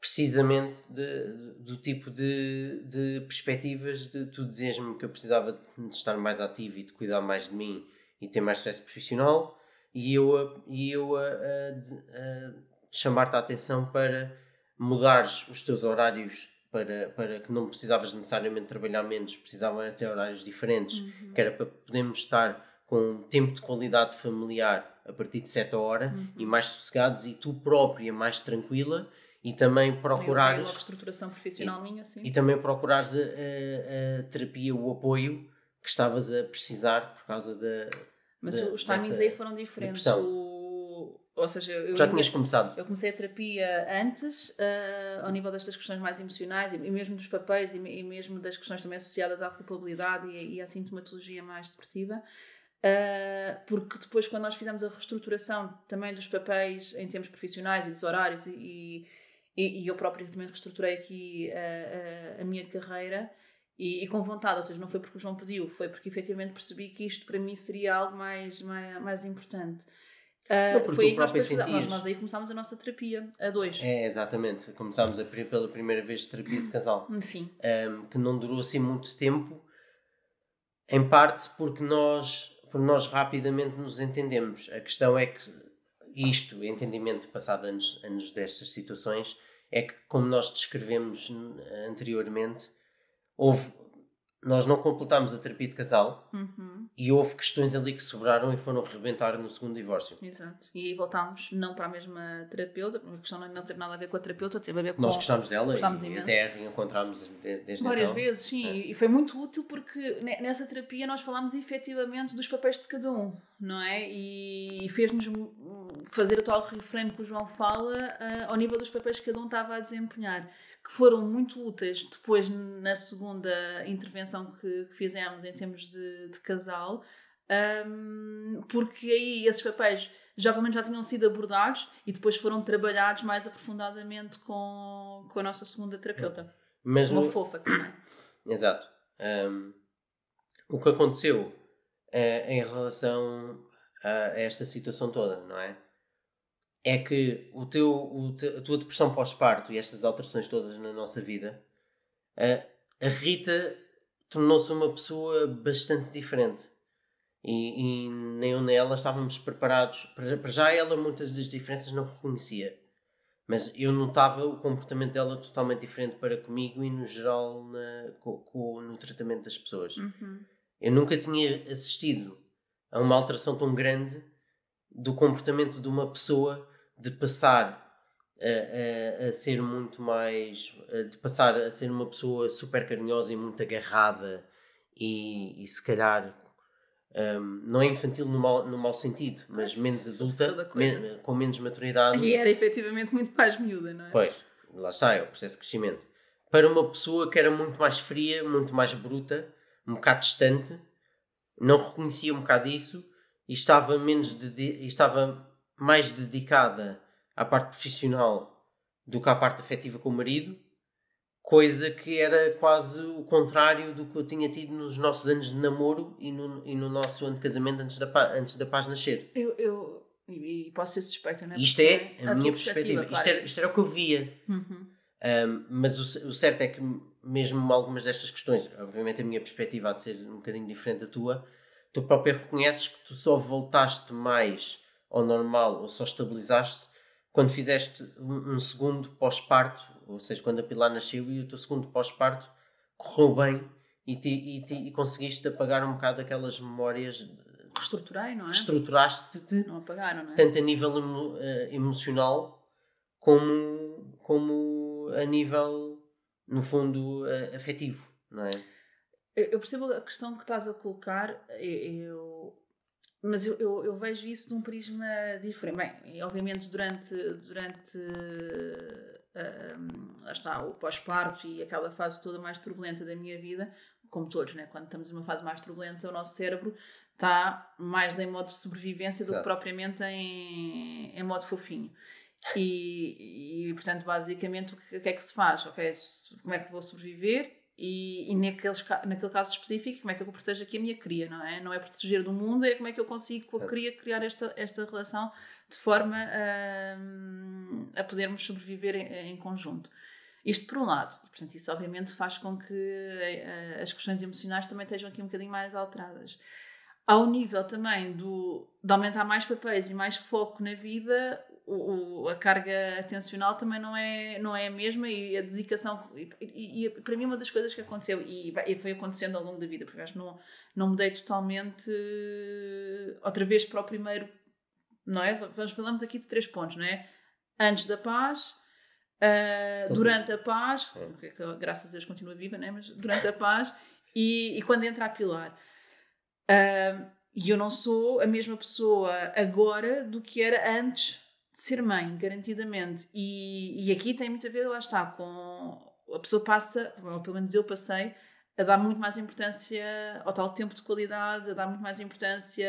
A: precisamente de, de, do tipo de, de perspectivas de tu dizes-me que eu precisava de estar mais ativo e de cuidar mais de mim e ter mais sucesso profissional, e eu e eu a, a, chamar-te a atenção para mudares os teus horários para, para que não precisavas necessariamente trabalhar menos, precisavam ter horários diferentes, uhum. que era para podermos estar com tempo de qualidade familiar a partir de certa hora uhum. e mais sossegados e tu própria mais tranquila e também procurares
B: uma reestruturação profissional
A: e,
B: minha sim.
A: e também procurares a, a, a, terapia o apoio que estavas a precisar por causa da
B: mas da, os timings aí foram diferentes ou seja, eu
A: já tinhas começado?
B: Eu comecei a terapia antes, uh, ao nível destas questões mais emocionais e, mesmo dos papéis e, e, mesmo das questões também associadas à culpabilidade e, e à sintomatologia mais depressiva. Uh, porque depois, quando nós fizemos a reestruturação também dos papéis em termos profissionais e dos horários, e, e, eu própria também reestruturei aqui a, a, a minha carreira, e, e, com vontade, ou seja, não foi porque o João pediu, foi porque efetivamente percebi que isto para mim seria algo mais, mais, mais importante. Uh, foi aí que nós, nós, nós, aí começámos a nossa terapia, a dois.
A: É, exatamente. Começámos a, pela primeira vez terapia de casal.
B: Sim.
A: Um, que não durou assim muito tempo, em parte porque nós, porque nós rapidamente nos entendemos. A questão é que isto, entendimento passado anos, anos destas situações, é que, como nós descrevemos anteriormente, houve nós não completámos a terapia de casal
B: uhum.
A: e houve questões ali que sobraram e foram rebentar no segundo divórcio.
B: Exato. E aí voltámos não para a mesma terapeuta, a questão não ter nada a ver com a terapeuta, teve a ver com.
A: Nós gostámos dela gostámos e imenso. até reencontramos desde
B: Várias
A: então.
B: vezes, sim. É. E foi muito útil porque nessa terapia nós falámos efetivamente dos papéis de cada um, não é? E fez-nos fazer o tal reframe que o João fala uh, ao nível dos papéis que cada um estava a desempenhar que foram muito úteis depois na segunda intervenção que, que fizemos em termos de, de casal, um, porque aí esses papéis já pelo menos já tinham sido abordados e depois foram trabalhados mais aprofundadamente com, com a nossa segunda terapeuta. Mas Uma o... fofa também.
A: Exato. Um, o que aconteceu uh, em relação a esta situação toda, não é? É que o teu, o te, a tua depressão pós-parto e estas alterações todas na nossa vida, a, a Rita tornou-se uma pessoa bastante diferente. E, e nem eu nem ela estávamos preparados. Para, para já ela muitas das diferenças não reconhecia. Mas eu notava o comportamento dela totalmente diferente para comigo e no geral na, co, co, no tratamento das pessoas.
B: Uhum.
A: Eu nunca tinha assistido a uma alteração tão grande do comportamento de uma pessoa de passar a, a, a, ser muito mais. de passar a ser uma pessoa super carinhosa e muito agarrada e, e se calhar. Um, não é infantil no mau, no mau sentido, mas menos adulta, men com menos maturidade.
B: E era efetivamente muito mais miúda, não é?
A: Pois, lá está, é o processo de crescimento. Para uma pessoa que era muito mais fria, muito mais bruta, um bocado distante, não reconhecia um bocado isso e estava menos e estava mais dedicada à parte profissional do que à parte afetiva com o marido, coisa que era quase o contrário do que eu tinha tido nos nossos anos de namoro e no, e no nosso ano de casamento antes da, antes da paz nascer.
B: Eu, eu e posso ser suspeita, não é?
A: Isto é a, a minha perspectiva. Claro. Isto, era, isto era o que eu via.
B: Uhum.
A: Um, mas o, o, certo é que, mesmo algumas destas questões, obviamente a minha perspectiva há de ser um bocadinho diferente da tua, tu próprio reconheces que tu só voltaste mais ao normal ou só estabilizaste quando fizeste um, segundo pós-parto, ou seja, quando a Pilar nasceu e o teu segundo pós-parto correu bem e, te, e, te, e conseguiste apagar um bocado aquelas memórias.
B: Reestruturei, não é?
A: Reestruturaste-te.
B: Não apagaram, não é?
A: Tanto a nível emo, uh, emocional como, como a nível, no fundo, uh, afetivo, não é?
B: Eu percebo a questão que estás a colocar, eu, mas eu, eu, eu, vejo isso num prisma diferente. Bem, obviamente durante, durante uh, está, o pós-parto e aquela fase toda mais turbulenta da minha vida, como todos, né? quando estamos numa fase mais turbulenta, o nosso cérebro está mais em modo de sobrevivência do que propriamente em, em modo fofinho. E, e, portanto, basicamente, o que, o que, é que se faz? Okay, como é que vou sobreviver? E, e naqueles, naquele caso específico, como é que eu protejo aqui a minha cria, não é? Não é proteger do mundo, é como é que eu consigo com a cria criar esta, esta relação de forma a, a podermos sobreviver em, em conjunto. Isto por um lado, e, portanto, isso obviamente faz com que uh, as questões emocionais também estejam aqui um bocadinho mais alteradas. Ao nível também do, de aumentar mais papéis e mais foco na vida, o, a carga atencional também não é, não é a mesma e a dedicação. E, e, e para mim, uma das coisas que aconteceu, e, e, foi acontecendo ao longo da vida, porque acho que não, não mudei totalmente outra vez para o primeiro. Não é? Vamos, falamos aqui de três pontos, não é? Antes da paz. Uh, durante a paz, que, que, graças a Deus continua viva, né? mas durante a paz e, e quando entra a pilar. Uh, e eu não sou a mesma pessoa agora do que era antes de ser mãe, garantidamente. E, e aqui tem muito a ver, lá está, com. A pessoa passa, ou pelo menos eu passei, a dar muito mais importância ao tal tempo de qualidade, a dar muito mais importância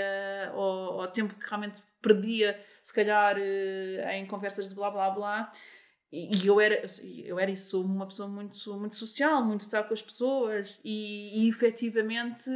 B: ao, ao tempo que realmente perdia, se calhar, eh, em conversas de blá blá blá. E, eu era, eu era e sou uma pessoa muito, muito social, muito estar com as pessoas, e, e efetivamente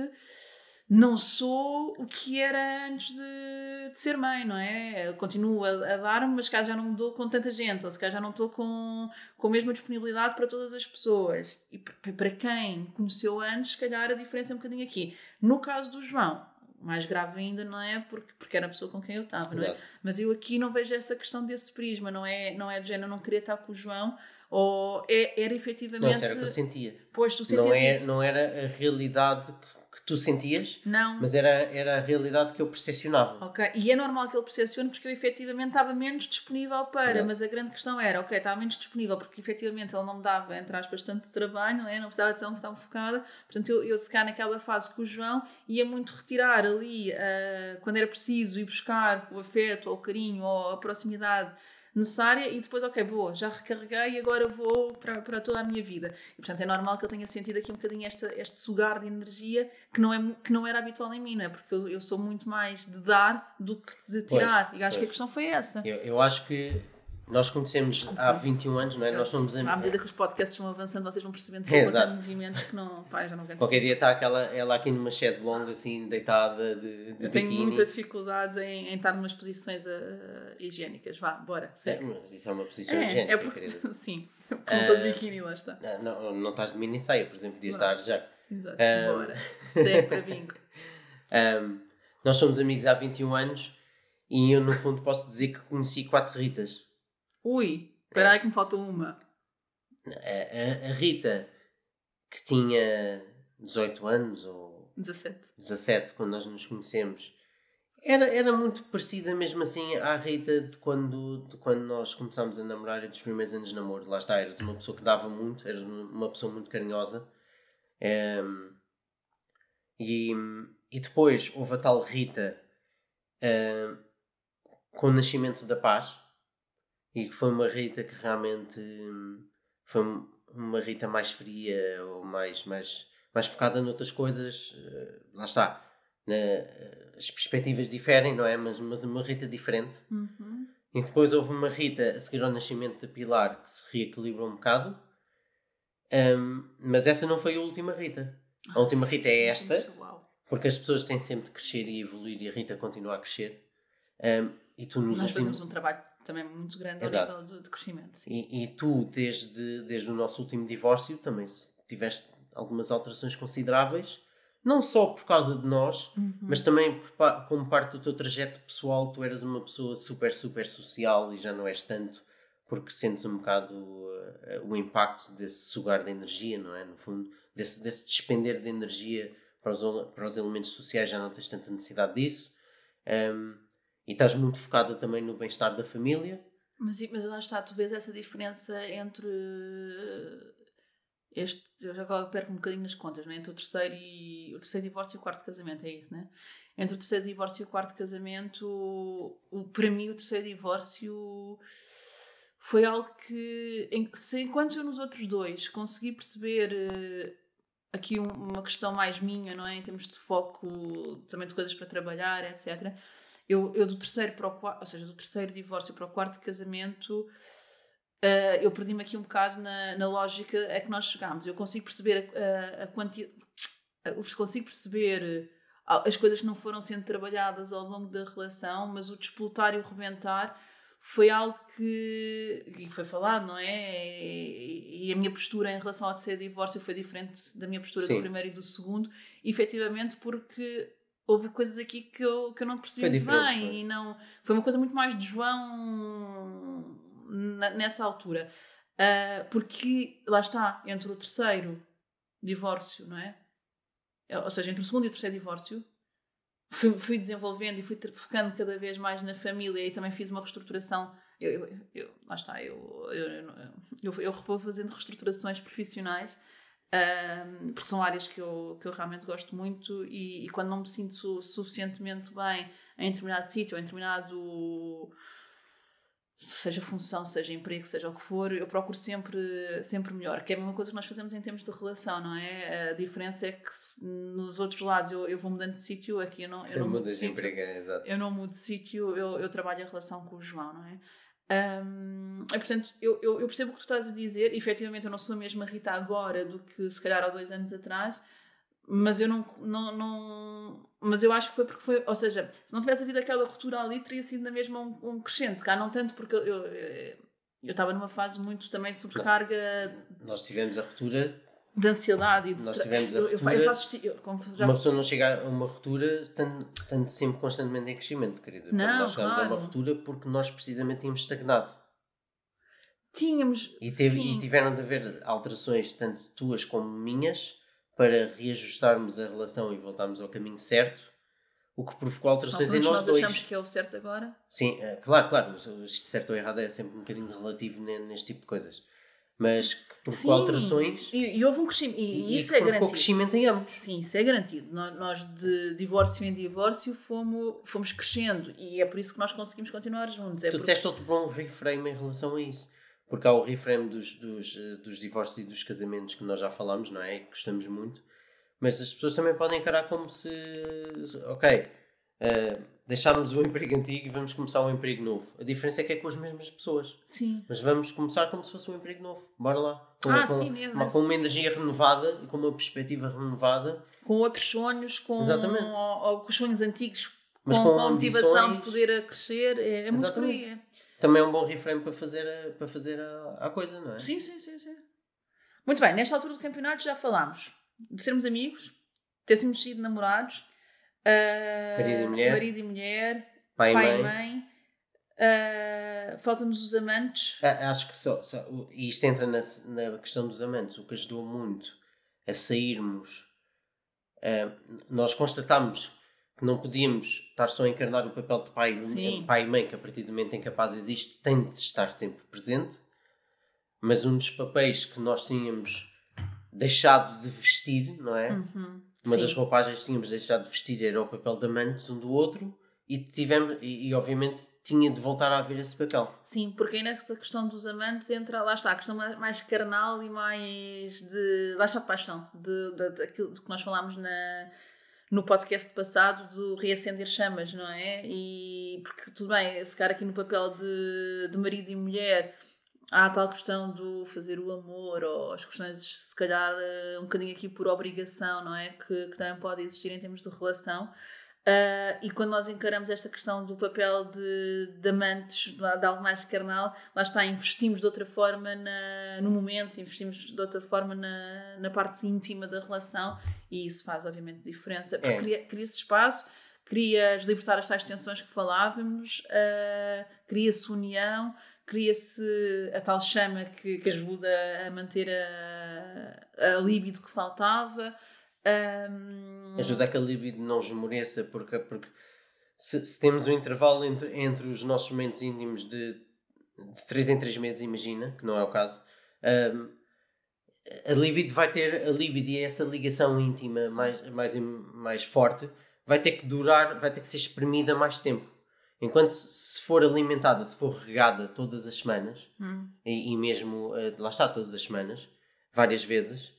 B: não sou o que era antes de, de ser mãe, não é? Continuo a, a dar-me, mas se calhar já não me dou com tanta gente, ou se calhar já não estou com, com a mesma disponibilidade para todas as pessoas. E para quem conheceu antes, se calhar a diferença é um bocadinho aqui. No caso do João, mais grave ainda, não é? Porque, porque era a pessoa com quem eu estava, não é? Mas eu aqui não vejo essa questão desse prisma, não é, não é do género, não queria estar com o João, ou é, era efetivamente.
A: Não, era o que eu sentia.
B: Pois, tu sentias
A: não, é,
B: isso.
A: não era a realidade que que tu sentias,
B: não.
A: mas era, era a realidade que eu percepcionava.
B: Ok, e é normal que ele percepcione porque eu efetivamente estava menos disponível para, mas a grande questão era, ok, estava menos disponível porque efetivamente ele não me dava, entre aspas, tanto trabalho, não, é? não precisava de tão, tão focada, portanto eu, eu se cá naquela fase com o João ia muito retirar ali, uh, quando era preciso, ir buscar o afeto ou o carinho ou a proximidade necessária e depois, ok, boa, já recarreguei e agora vou para, para toda a minha vida. E, portanto, é normal que eu tenha sentido aqui um bocadinho esta, este sugar de energia que não, é, que não era habitual em mim, não é? Porque eu, eu sou muito mais de dar do que de tirar. Pois, e acho pois. que a questão foi essa.
A: Eu, eu acho que nós conhecemos há 21 anos, não é? Nós somos
B: À medida que os podcasts vão avançando, vocês vão percebendo que é, um movimentos que não. Pá, já não
A: Qualquer dia está aquela, ela aqui numa chaise longa, assim, deitada de, de
B: Eu tenho muita dificuldade em, em estar numas posições uh, higiênicas. Vá, bora.
A: É, mas isso é uma posição
B: é,
A: higiênica.
B: É porque, sim, ponta uh, de biquíni, lá está.
A: Não, não estás de mini saia, por exemplo, podias estar já.
B: Exato, um, bora. Sempre a bingo.
A: Um, Nós somos amigos há 21 anos e eu, no fundo, posso dizer que conheci quatro Ritas.
B: Ui, espera aí que me falta uma.
A: A, a, a Rita, que tinha 18 anos ou
B: 17.
A: 17, quando nós nos conhecemos, era, era muito parecida mesmo assim à Rita de quando, de quando nós começámos a namorar e dos primeiros anos de namoro. Lá está, eras uma pessoa que dava muito, eras uma pessoa muito carinhosa. Um, e, e depois houve a tal Rita um, com o nascimento da paz e que foi uma Rita que realmente hum, foi uma Rita mais fria ou mais, mais, mais focada noutras coisas. Uh, lá está. Na, as perspectivas diferem, não é? Mas, mas uma Rita diferente.
B: Uhum.
A: E depois houve uma Rita a seguir ao nascimento da Pilar que se reequilibrou um bocado. Um, mas essa não foi a última Rita. A última Rita é esta, porque as pessoas têm sempre de crescer e evoluir e a Rita continua a crescer. Um, e tu nos
B: Nós últimos... fazemos um trabalho também muito grande Exato. a nível de crescimento.
A: E, e, tu, desde, desde o nosso último divórcio, também tiveste algumas alterações consideráveis, não só por causa de nós,
B: uhum.
A: mas também por, como parte do teu trajeto pessoal. Tu eras uma pessoa super, super social e já não és tanto, porque sentes um bocado uh, o impacto desse sugar de energia, não é? No fundo, desse, desse despender de energia para os, para os elementos sociais, já não tens tanta necessidade disso. Um, e estás muito focada também no bem-estar da família.
B: Mas, mas lá está, tu vês essa diferença entre este, eu já perco um bocadinho nas contas, não é? entre o terceiro, e, o terceiro divórcio e o quarto casamento, é isso, né? Entre o terceiro divórcio e o quarto casamento, o, para mim o terceiro divórcio foi algo que, em, se, enquanto eu nos outros dois consegui perceber uh, aqui um, uma questão mais minha, não é? Em termos de foco, também de coisas para trabalhar, etc eu, eu do terceiro para o quarto, ou seja, do terceiro divórcio para o quarto casamento, uh, eu perdi-me aqui um bocado na, na lógica a que nós chegámos. Eu consigo perceber a, a, a quantidade. consigo perceber as coisas que não foram sendo trabalhadas ao longo da relação, mas o despoltar e o rebentar foi algo que, que foi falado, não é? E, e, a minha postura em relação ao terceiro divórcio foi diferente da minha postura Sim. do primeiro e do segundo, efetivamente porque houve coisas aqui que eu, que eu não percebi muito bem foi. e não foi uma coisa muito mais de João na, nessa altura. Uh, porque lá está entre o terceiro divórcio não é? Ou seja entre o segundo e o terceiro divórcio fui, fui desenvolvendo e fui focando cada vez mais na família e também fiz uma reestruturação. Eu, eu, eu lá está eu, eu, eu, eu vou fazendo reestruturações profissionais um, porque são áreas que eu, que eu realmente gosto muito e, e quando não me sinto suficientemente bem em determinado sítio, em determinado seja função, seja emprego, seja o que for, eu procuro sempre, sempre melhor, que é a mesma coisa que nós fazemos em termos de relação, não é? A diferença é que nos outros lados eu, eu vou mudando de sítio, aqui eu não, eu, eu não mudo de sítio. É, eu não mudo de sítio, eu, eu trabalho a relação com o João, não é? Um, e, portanto, eu, eu, eu, percebo o que tu estás a dizer. Efetivamente, eu não sou a mesma Rita agora do que se calhar há dois anos atrás, mas eu não, não, não. Mas eu acho que foi porque foi. Ou seja, se não tivesse havido aquela ruptura ali, teria sido na mesma um, um crescente. Se calhar não tanto, porque eu, eu, eu estava numa fase muito também sobrecarga.
A: Nós tivemos a ruptura
B: de ansiedade e de
A: Nós tivemos a ruptura, eu, faço, eu, já... Uma pessoa não chega a uma ruptura estando, sempre constantemente em crescimento, querida. Não, nós chegámos claro. a uma ruptura porque nós precisamente tínhamos estagnado.
B: Tínhamos.
A: E, teve, e tiveram de haver alterações, tanto tuas como minhas, para reajustarmos a relação e voltarmos ao caminho certo. O que provocou alterações em nós, nós dois.
B: Nós achamos que é o certo agora?
A: Sim, é, claro, claro. Certo ou errado é sempre um bocadinho relativo neste tipo de coisas mas que provocou Sim, alterações.
B: E, e, houve um crescimento. E, e isso é garantido.
A: crescimento em ambos.
B: Sim, isso é garantido. Nós, nós, de divórcio em divórcio fomos, fomos crescendo e é por isso que nós conseguimos continuar juntos. É
A: tu porque... disseste outro bom reframe em relação a isso. Porque há o reframe dos, dos, eh, dos divórcios e dos casamentos que nós já falamos, não é? E que gostamos muito. Mas as pessoas também podem encarar como se. Ok, uh, deixarmos o emprego antigo e vamos começar um emprego novo. A diferença é que é com as mesmas pessoas.
B: Sim.
A: Mas vamos começar como se fosse um emprego novo. Bora lá.
B: Com, ah, com, sim, mesmo.
A: Uma, com uma energia renovada e com uma perspectiva renovada.
B: Com outros sonhos, com, Exatamente. Ou, ou com os sonhos antigos, Mas com, com a motivação de poder crescer. É, é muito por aí. É.
A: Também é um bom reframe para fazer, a, para fazer a, a coisa, não é?
B: Sim, sim, sim, sim. Muito bem, nesta altura do campeonato já falámos de sermos amigos, ter sido namorados, Uh,
A: marido e mulher.
B: Marido e mulher.
A: Pai,
B: pai
A: e mãe.
B: mãe. Uh, Faltam-nos os amantes.
A: Ah, Acho que só, só- isto entra na, na questão dos amantes, o que ajudou muito a sairmos. ah, nós constatámos que não podíamos estar só a encarnar o papel de pai,
B: Sim.
A: pai e mãe, que a partir do momento em que a paz existe tem de estar sempre presente, mas um dos papéis que nós tínhamos deixado de vestir, não é?
B: Uhum.
A: Uma
B: Sim.
A: das roupagens que tínhamos deixado de vestir era o papel de amantes um do outro e tivemos e, e, obviamente tinha de voltar a haver esse papel.
B: Sim, porque aí nessa questão dos amantes entra, lá está, a questão mais, carnal e mais de. lá está a paixão, de, de, daquilo que nós falámos na, no podcast passado do reacender chamas, não é? E porque tudo bem, se calhar aqui no papel de, de marido e mulher há a tal questão do fazer o amor, ou as questões, se calhar, eh, um bocadinho aqui por obrigação, não é? Que, que também pode existir em termos de relação. Ah, e quando nós encaramos esta questão do papel de, de amantes, de algo mais carnal, lá está, investimos de outra forma na, no momento, investimos de outra forma na, na parte íntima da relação e isso faz, obviamente, diferença. Porque
A: É.
B: cria, cria esse espaço, cria-se libertar as tais tensões que falávamos, ah, cria-se união, cria-se a tal chama que, que ajuda a manter a, a libido que faltava. Ahm,
A: Ajuda a que a libido não esmoreça, porque, porque se, se temos um intervalo entre, entre os nossos momentos íntimos de, de 3 em 3 meses, imagina, que não é o caso, hum, a libido vai ter, a libido e essa ligação íntima mais, mais, mais forte vai ter que durar, vai ter que ser exprimida mais tempo. Enquanto se for alimentada, se for regada todas as semanas,
B: hum.
A: e, e mesmo, eh, lá está, todas as semanas, várias vezes,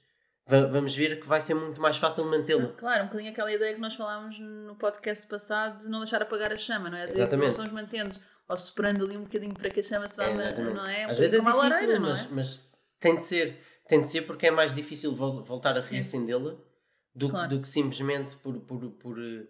A: va- vamos ver que vai ser muito mais fácil mantê-la.
B: Claro, um bocadinho aquela ideia que nós falámos no podcast passado de não deixar apagar a chama, não é?
A: Exatamente.
B: vamos mantendo ou superando ali um bocadinho para que a chama se vá,
A: É,
B: não é?
A: Às vezes é difícil,
B: lareira,
A: mas,
B: é?
A: mas tem de ser. Tem de ser porque é mais difícil vol- voltar a reacendê-la do, que-
B: Claro.
A: do que simplesmente por, por, por eh,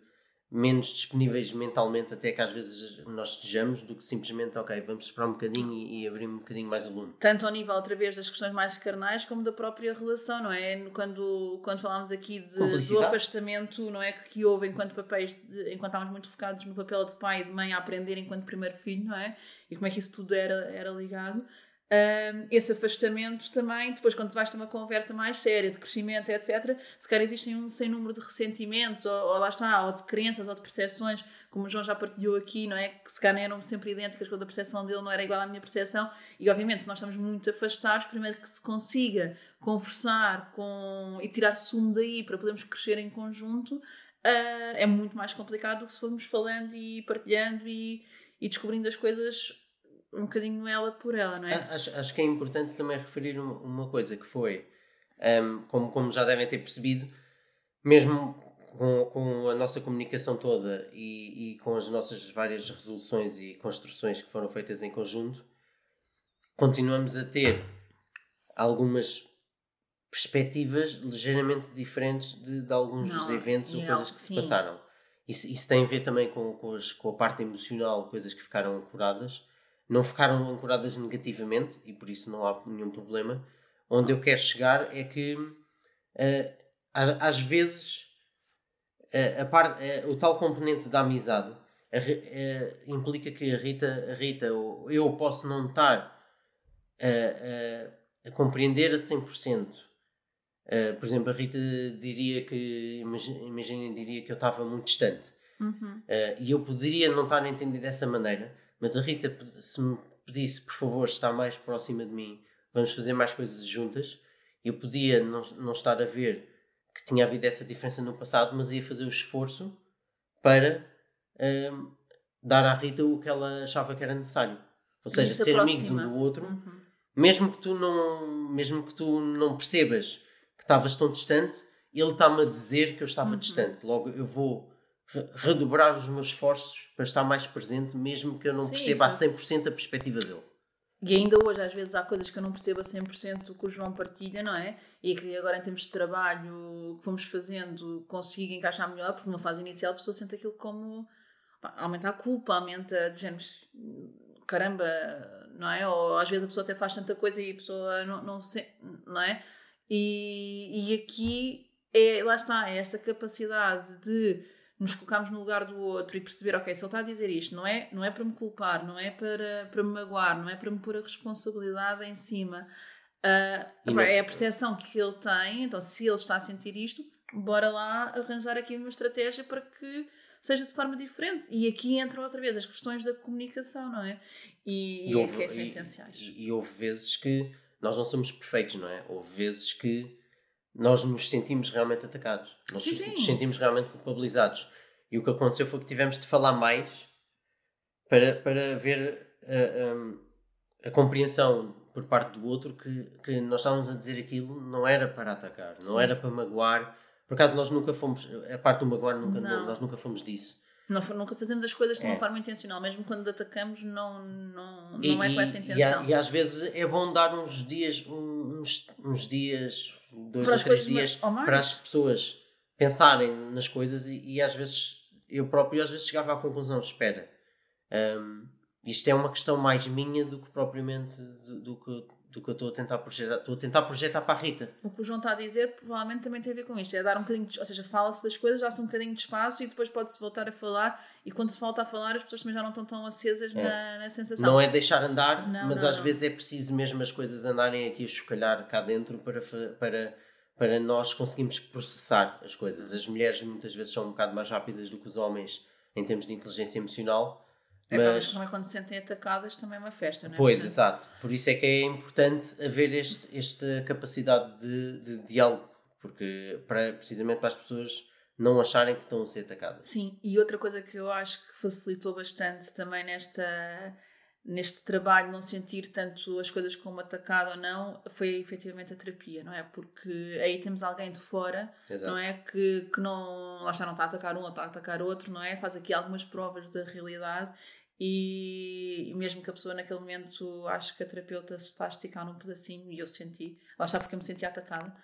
A: menos disponíveis mentalmente, até que às vezes nós estejamos, do que simplesmente, ok, vamos esperar um bocadinho e, e abrir um bocadinho mais o lume.
B: Tanto ao nível, outra vez, das questões mais carnais, como da própria relação, não é? Quando, quando falámos aqui de, do afastamento, não é? Que houve enquanto papéis, de- enquanto estávamos muito focados no papel de pai e de mãe a aprender enquanto primeiro filho, não é? E como é que isso tudo era, era ligado. Ahm, esse afastamento também, depois quando vais ter uma conversa mais séria de crescimento, etc., se calhar existem um sem número de ressentimentos, ou, ou lá está, ou de crenças, ou de percepções, como o João já partilhou aqui, não é? Que se calhar eram sempre idênticas, quando a percepção dele não era igual à minha percepção, e obviamente se nós estamos muito afastados, primeiro que se consiga conversar com, e tirar sumo daí para podermos crescer em conjunto, ah, é muito mais complicado do que se formos falando e partilhando e, e descobrindo as coisas um bocadinho ela por ela, não é?
A: A- Acho, acho que é importante também referir um- uma coisa que foi, um, como, como já devem ter percebido, mesmo com, com a nossa comunicação toda e, e com as nossas várias resoluções e construções que foram feitas em conjunto, continuamos a ter algumas perspectivas ligeiramente diferentes de, de alguns dos
B: Não,
A: eventos ou
B: e
A: coisas que se
B: sim.
A: passaram. Isso, isso tem a ver também com, com, as- com a parte emocional, coisas que ficaram ancoradas. Não ficaram ancoradas negativamente e por isso não há nenhum problema. Onde eu quero chegar é que eh, às, vezes eh, a par- eh, o tal componente da amizade implica que a Rita, a Rita ou eu posso não estar a, compreender a 100%. Eh, por exemplo, a Rita diria que, imagi- imaginem, diria que eu estava muito distante.
B: Uhum.
A: Eh, e eu poderia não estar a entender dessa maneira, mas a Rita, se me pedisse, por favor, estar mais próxima de mim, vamos fazer mais coisas juntas, eu podia não, não estar a ver que tinha havido essa diferença no passado, mas ia fazer o esforço para ehm, dar à Rita o que ela achava que era necessário. Ou seja,
B: se
A: ser amigos um do outro,
B: Uhum.
A: mesmo que tu não, mesmo que tu não percebas que estavas tão distante, ele está-me a dizer que eu estava
B: Uhum.
A: distante. Logo, eu vou redobrar os meus esforços para estar mais presente, mesmo que eu não
B: Sim,
A: perceba
B: isso.
A: a 100% a perspectiva dele.
B: E ainda hoje, às vezes, há coisas que eu não percebo a 100% do que o João partilha, não é? E que agora, em termos de trabalho que vamos fazendo, consigo encaixar melhor, porque numa fase inicial a pessoa sente aquilo como. pá, aumenta a culpa, aumenta de género. caramba, não é? Ou às vezes a pessoa até faz tanta coisa e a pessoa não, não, se, não é? E, e aqui, é, lá está, é esta capacidade de nos colocarmos no lugar do outro e perceber, ok, se ele está a dizer isto, não é, não é para me culpar, não é para, para me magoar, não é para me pôr a responsabilidade em cima. Uh, é a percepção que ele tem, então se ele está a sentir isto, bora lá arranjar aqui uma estratégia para que seja de forma diferente. E aqui entram outra vez as questões da comunicação, não é? E, e, e houve, é que são essenciais.
A: E, e houve vezes que nós não somos perfeitos, não é? Houve vezes que nós nos sentimos realmente atacados, nós sim, nos sentimos realmente culpabilizados. E o que aconteceu foi que tivemos de falar mais para, para ver a, a, a compreensão por parte do outro que, que nós estávamos a dizer aquilo não era para atacar, não Sim. era para magoar. Por acaso nós nunca fomos, a parte do magoar, nunca, não. nós nunca fomos disso.
B: Não, nunca fazemos as coisas de uma é. forma intencional, mesmo quando atacamos, não, não, não e, é com essa intenção.
A: E, e, às vezes é bom dar uns dias, uns, uns dias, dois ou três dias para as pessoas pensarem nas coisas e, e, às vezes eu próprio às vezes chegava à conclusão, espera, um, isto é uma questão mais minha do que propriamente do, do que do que eu estou a tentar projetar. Estou a tentar projetar para a Rita.
B: O que o João está a dizer provavelmente também tem a ver com isto. É dar um bocadinho, de, ou seja, fala-se das coisas, dá-se um bocadinho de espaço e depois pode-se voltar a falar. E quando se volta a falar, as pessoas também já não estão tão acesas é. na, na, sensação.
A: Não é deixar andar, não, mas não, às não. vezes é preciso mesmo as coisas andarem aqui a chocalhar cá dentro para, para, para nós conseguirmos processar as coisas. As mulheres muitas vezes são um bocado mais rápidas do que os homens em termos de inteligência emocional
B: é, mas... mas também quando se sentem atacadas também é uma festa, não é?
A: Pois, exato. Por isso é que é importante haver este, esta capacidade de, de diálogo, porque para, precisamente para as pessoas não acharem que estão a ser atacadas.
B: Sim, e outra coisa que eu acho que facilitou bastante também nesta neste trabalho não sentir tanto as coisas como atacado ou não foi efetivamente a terapia, não é? Porque aí temos alguém de fora, Exato. não é? Que, que não, lá está, não está a atacar um ou está a atacar outro, não é? Faz aqui algumas provas da realidade e mesmo que a pessoa naquele momento acho que a terapeuta se está a esticar num pedacinho e eu senti, lá está porque eu me senti atacada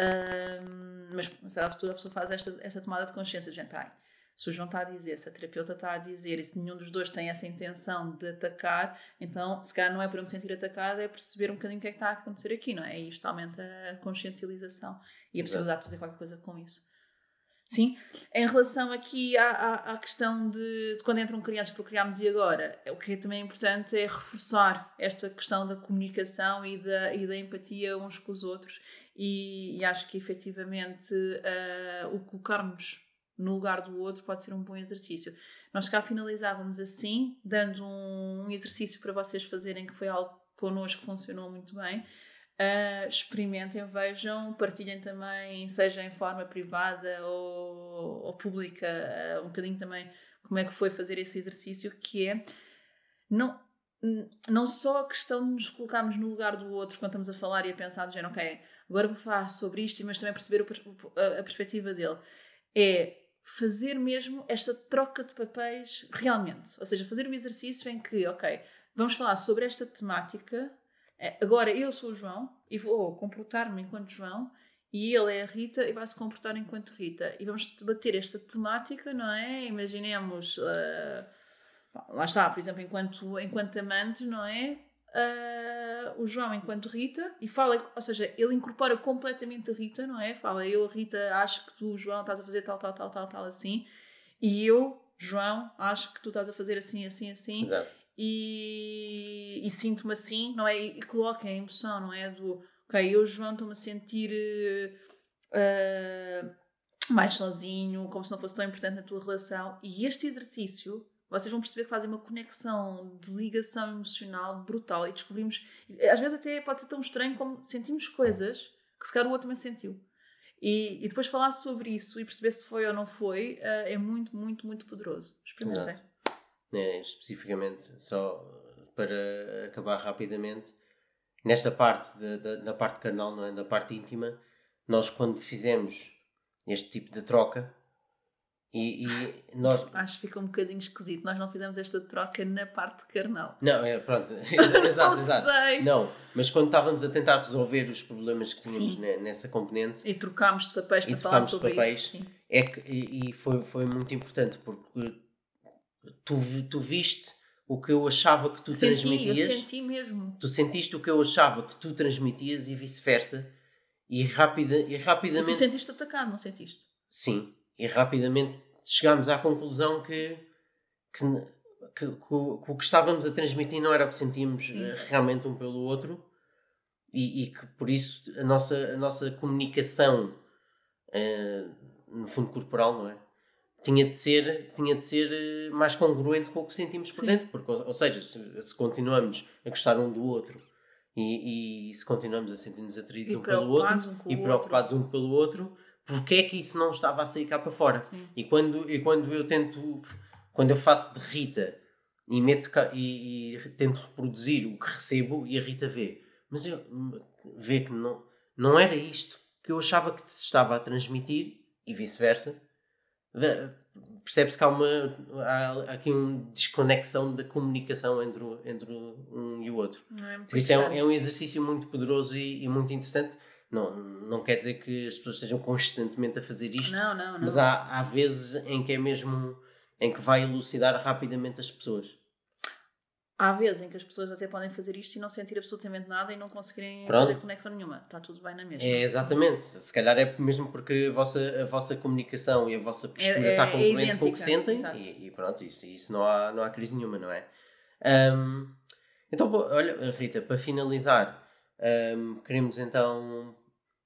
B: um, mas será que a pessoa faz esta, esta tomada de consciência gente, ai, se o João está a dizer, se a terapeuta está a dizer e se nenhum dos dois tem essa intenção de atacar, então se calhar não é para eu me sentir atacada, é perceber um bocadinho o que é que está a acontecer aqui, não é? E isto aumenta a consciencialização e a possibilidade de fazer qualquer coisa com isso. Sim. Em relação aqui à, à, à questão de, de, quando entram crianças para criarmos e agora, o que é também importante é reforçar esta questão da comunicação e da, e da empatia uns com os outros. E, e acho que efetivamente uh, o colocarmos no lugar do outro pode ser um bom exercício. Nós cá finalizávamos assim, dando um, um exercício para vocês fazerem, que foi algo que funcionou muito bem Uh, experimentem, vejam, partilhem também, seja em forma privada ou, ou pública, uh, um bocadinho também como é que foi fazer esse exercício, que é não, não só a questão de nos colocarmos no lugar do outro quando estamos a falar e a pensar do género, ok, agora vou falar sobre isto, mas também perceber o, a, a perspectiva dele, é fazer mesmo esta troca de papéis realmente, ou seja, fazer um exercício em que, ok, vamos falar sobre esta temática agora eu sou o João e vou comportar-me enquanto João e ele é a Rita e vai se comportar enquanto Rita. E vamos debater esta temática, não é? Imaginemos, uh, lá está, por exemplo, enquanto, enquanto amantes, não é? Uh, o João enquanto Rita e fala, ou seja, ele incorpora completamente a Rita, não é? Fala, eu, Rita, acho que tu, João, estás a fazer tal, tal, tal, tal, tal, assim, e eu, João, acho que tu estás a fazer assim, assim, assim. Exato e, e sinto-me assim, não é? E coloquem a emoção, não é? Do, ok, eu, João, estou-me a sentir uh, mais sozinho, como se não fosse tão importante na tua relação. E este exercício, vocês vão perceber que fazem uma conexão de ligação emocional brutal e descobrimos, às vezes até pode ser tão estranho como sentimos coisas que se calhar o outro também sentiu. E, e depois falar sobre isso e perceber se foi ou não foi uh, é muito, muito, muito poderoso. Experimentem
A: né, especificamente, só para acabar rapidamente, nesta parte, da, da, na parte carnal, não é? na parte íntima, nós quando fizemos este tipo de troca, e, e, nós...
B: Acho que fica um bocadinho esquisito. Nós não fizemos esta troca na parte carnal.
A: Não, é, pronto. exato, exato. exato. Sei. Não, mas quando estávamos a tentar resolver os problemas que tínhamos nessa componente.
B: E trocámos de papéis para falar sobre papéis, isso. Sim.
A: É que, e, e foi, foi muito importante porque tu, tu viste o que eu achava que tu
B: senti,
A: transmitias.
B: Eu senti mesmo.
A: Tu sentiste o que eu achava que tu transmitias e vice-versa. E, rapida, e rapidamente. E tu
B: sentiste atacado, não sentiste?
A: Sim. E rapidamente chegámos à conclusão que, que, que, que, o, que o que estávamos a transmitir não era o que sentíamos Sim. Eh, realmente um pelo outro e, e, que por isso a nossa, a nossa comunicação uh, no fundo corporal, não é? Tinha de, ser, tinha de ser eh, mais congruente com o que sentimos por Sim. dentro, porque, ou, seja, se continuamos a gostar um do outro e, e se continuamos a sentir-nos atraídos um pelo outro um e preocupados outro. um pelo outro, porque é que isso não estava a sair cá para fora? Sim. E quando, e quando eu tento, quando eu faço de Rita e, meto e, e, tento reproduzir o que recebo e a Rita vê, mas eu vê que não, não era isto que eu achava que se estava a transmitir e vice-versa. Percebe-se que há, uma, há aqui uma desconexão da comunicação entre, entre um e o outro. É Por isso é um, é um exercício muito poderoso e, e muito interessante não, não quer dizer que as pessoas estejam constantemente a fazer isto,
B: não, não, não.
A: mas há, há vezes em que é mesmo em que vai elucidar rapidamente as pessoas.
B: Há vezes em que as pessoas até podem fazer isto e não sentir absolutamente nada e não conseguirem Pronto. fazer conexão nenhuma. Está tudo bem na mesma.
A: É, exatamente. Se calhar é mesmo porque a vossa, a vossa comunicação e a vossa postura é, está é, congruente é com o que sentem e, e, pronto, isso, isso não, há, não há crise nenhuma, não é? Um, então, olha, Rita, para finalizar, um, queremos então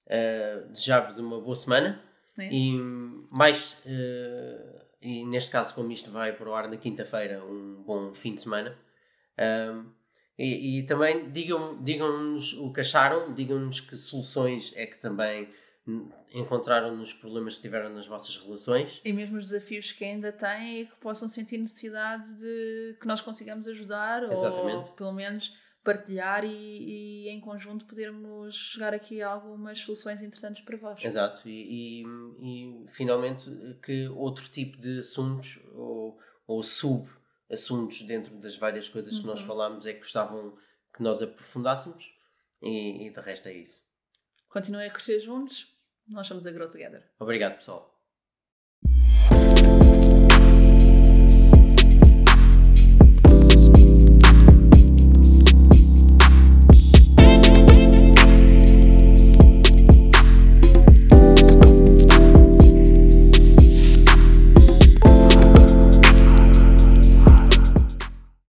A: uh, desejar-vos uma boa semana é e mais, uh, e neste caso, como isto vai para o ar na quinta-feira, um bom fim de semana. Um, e, e, também digam-nos digam o que acharam, digam-nos que soluções é que também encontraram nos problemas que tiveram nas vossas relações.
B: E mesmo os desafios que ainda têm e que possam sentir necessidade de que nós consigamos ajudar Exatamente. ou pelo menos partilhar e, e, em conjunto podermos chegar aqui a algumas soluções interessantes para vós.
A: Exato, e, e, e finalmente que outro tipo de assuntos ou, ou sub-assuntos dentro das várias coisas uhum. que nós uhum. falámos é que gostavam que nós aprofundássemos e, e de resto é isso.
B: Continuem a crescer juntos, nós somos a Grow Together.
A: Obrigado pessoal.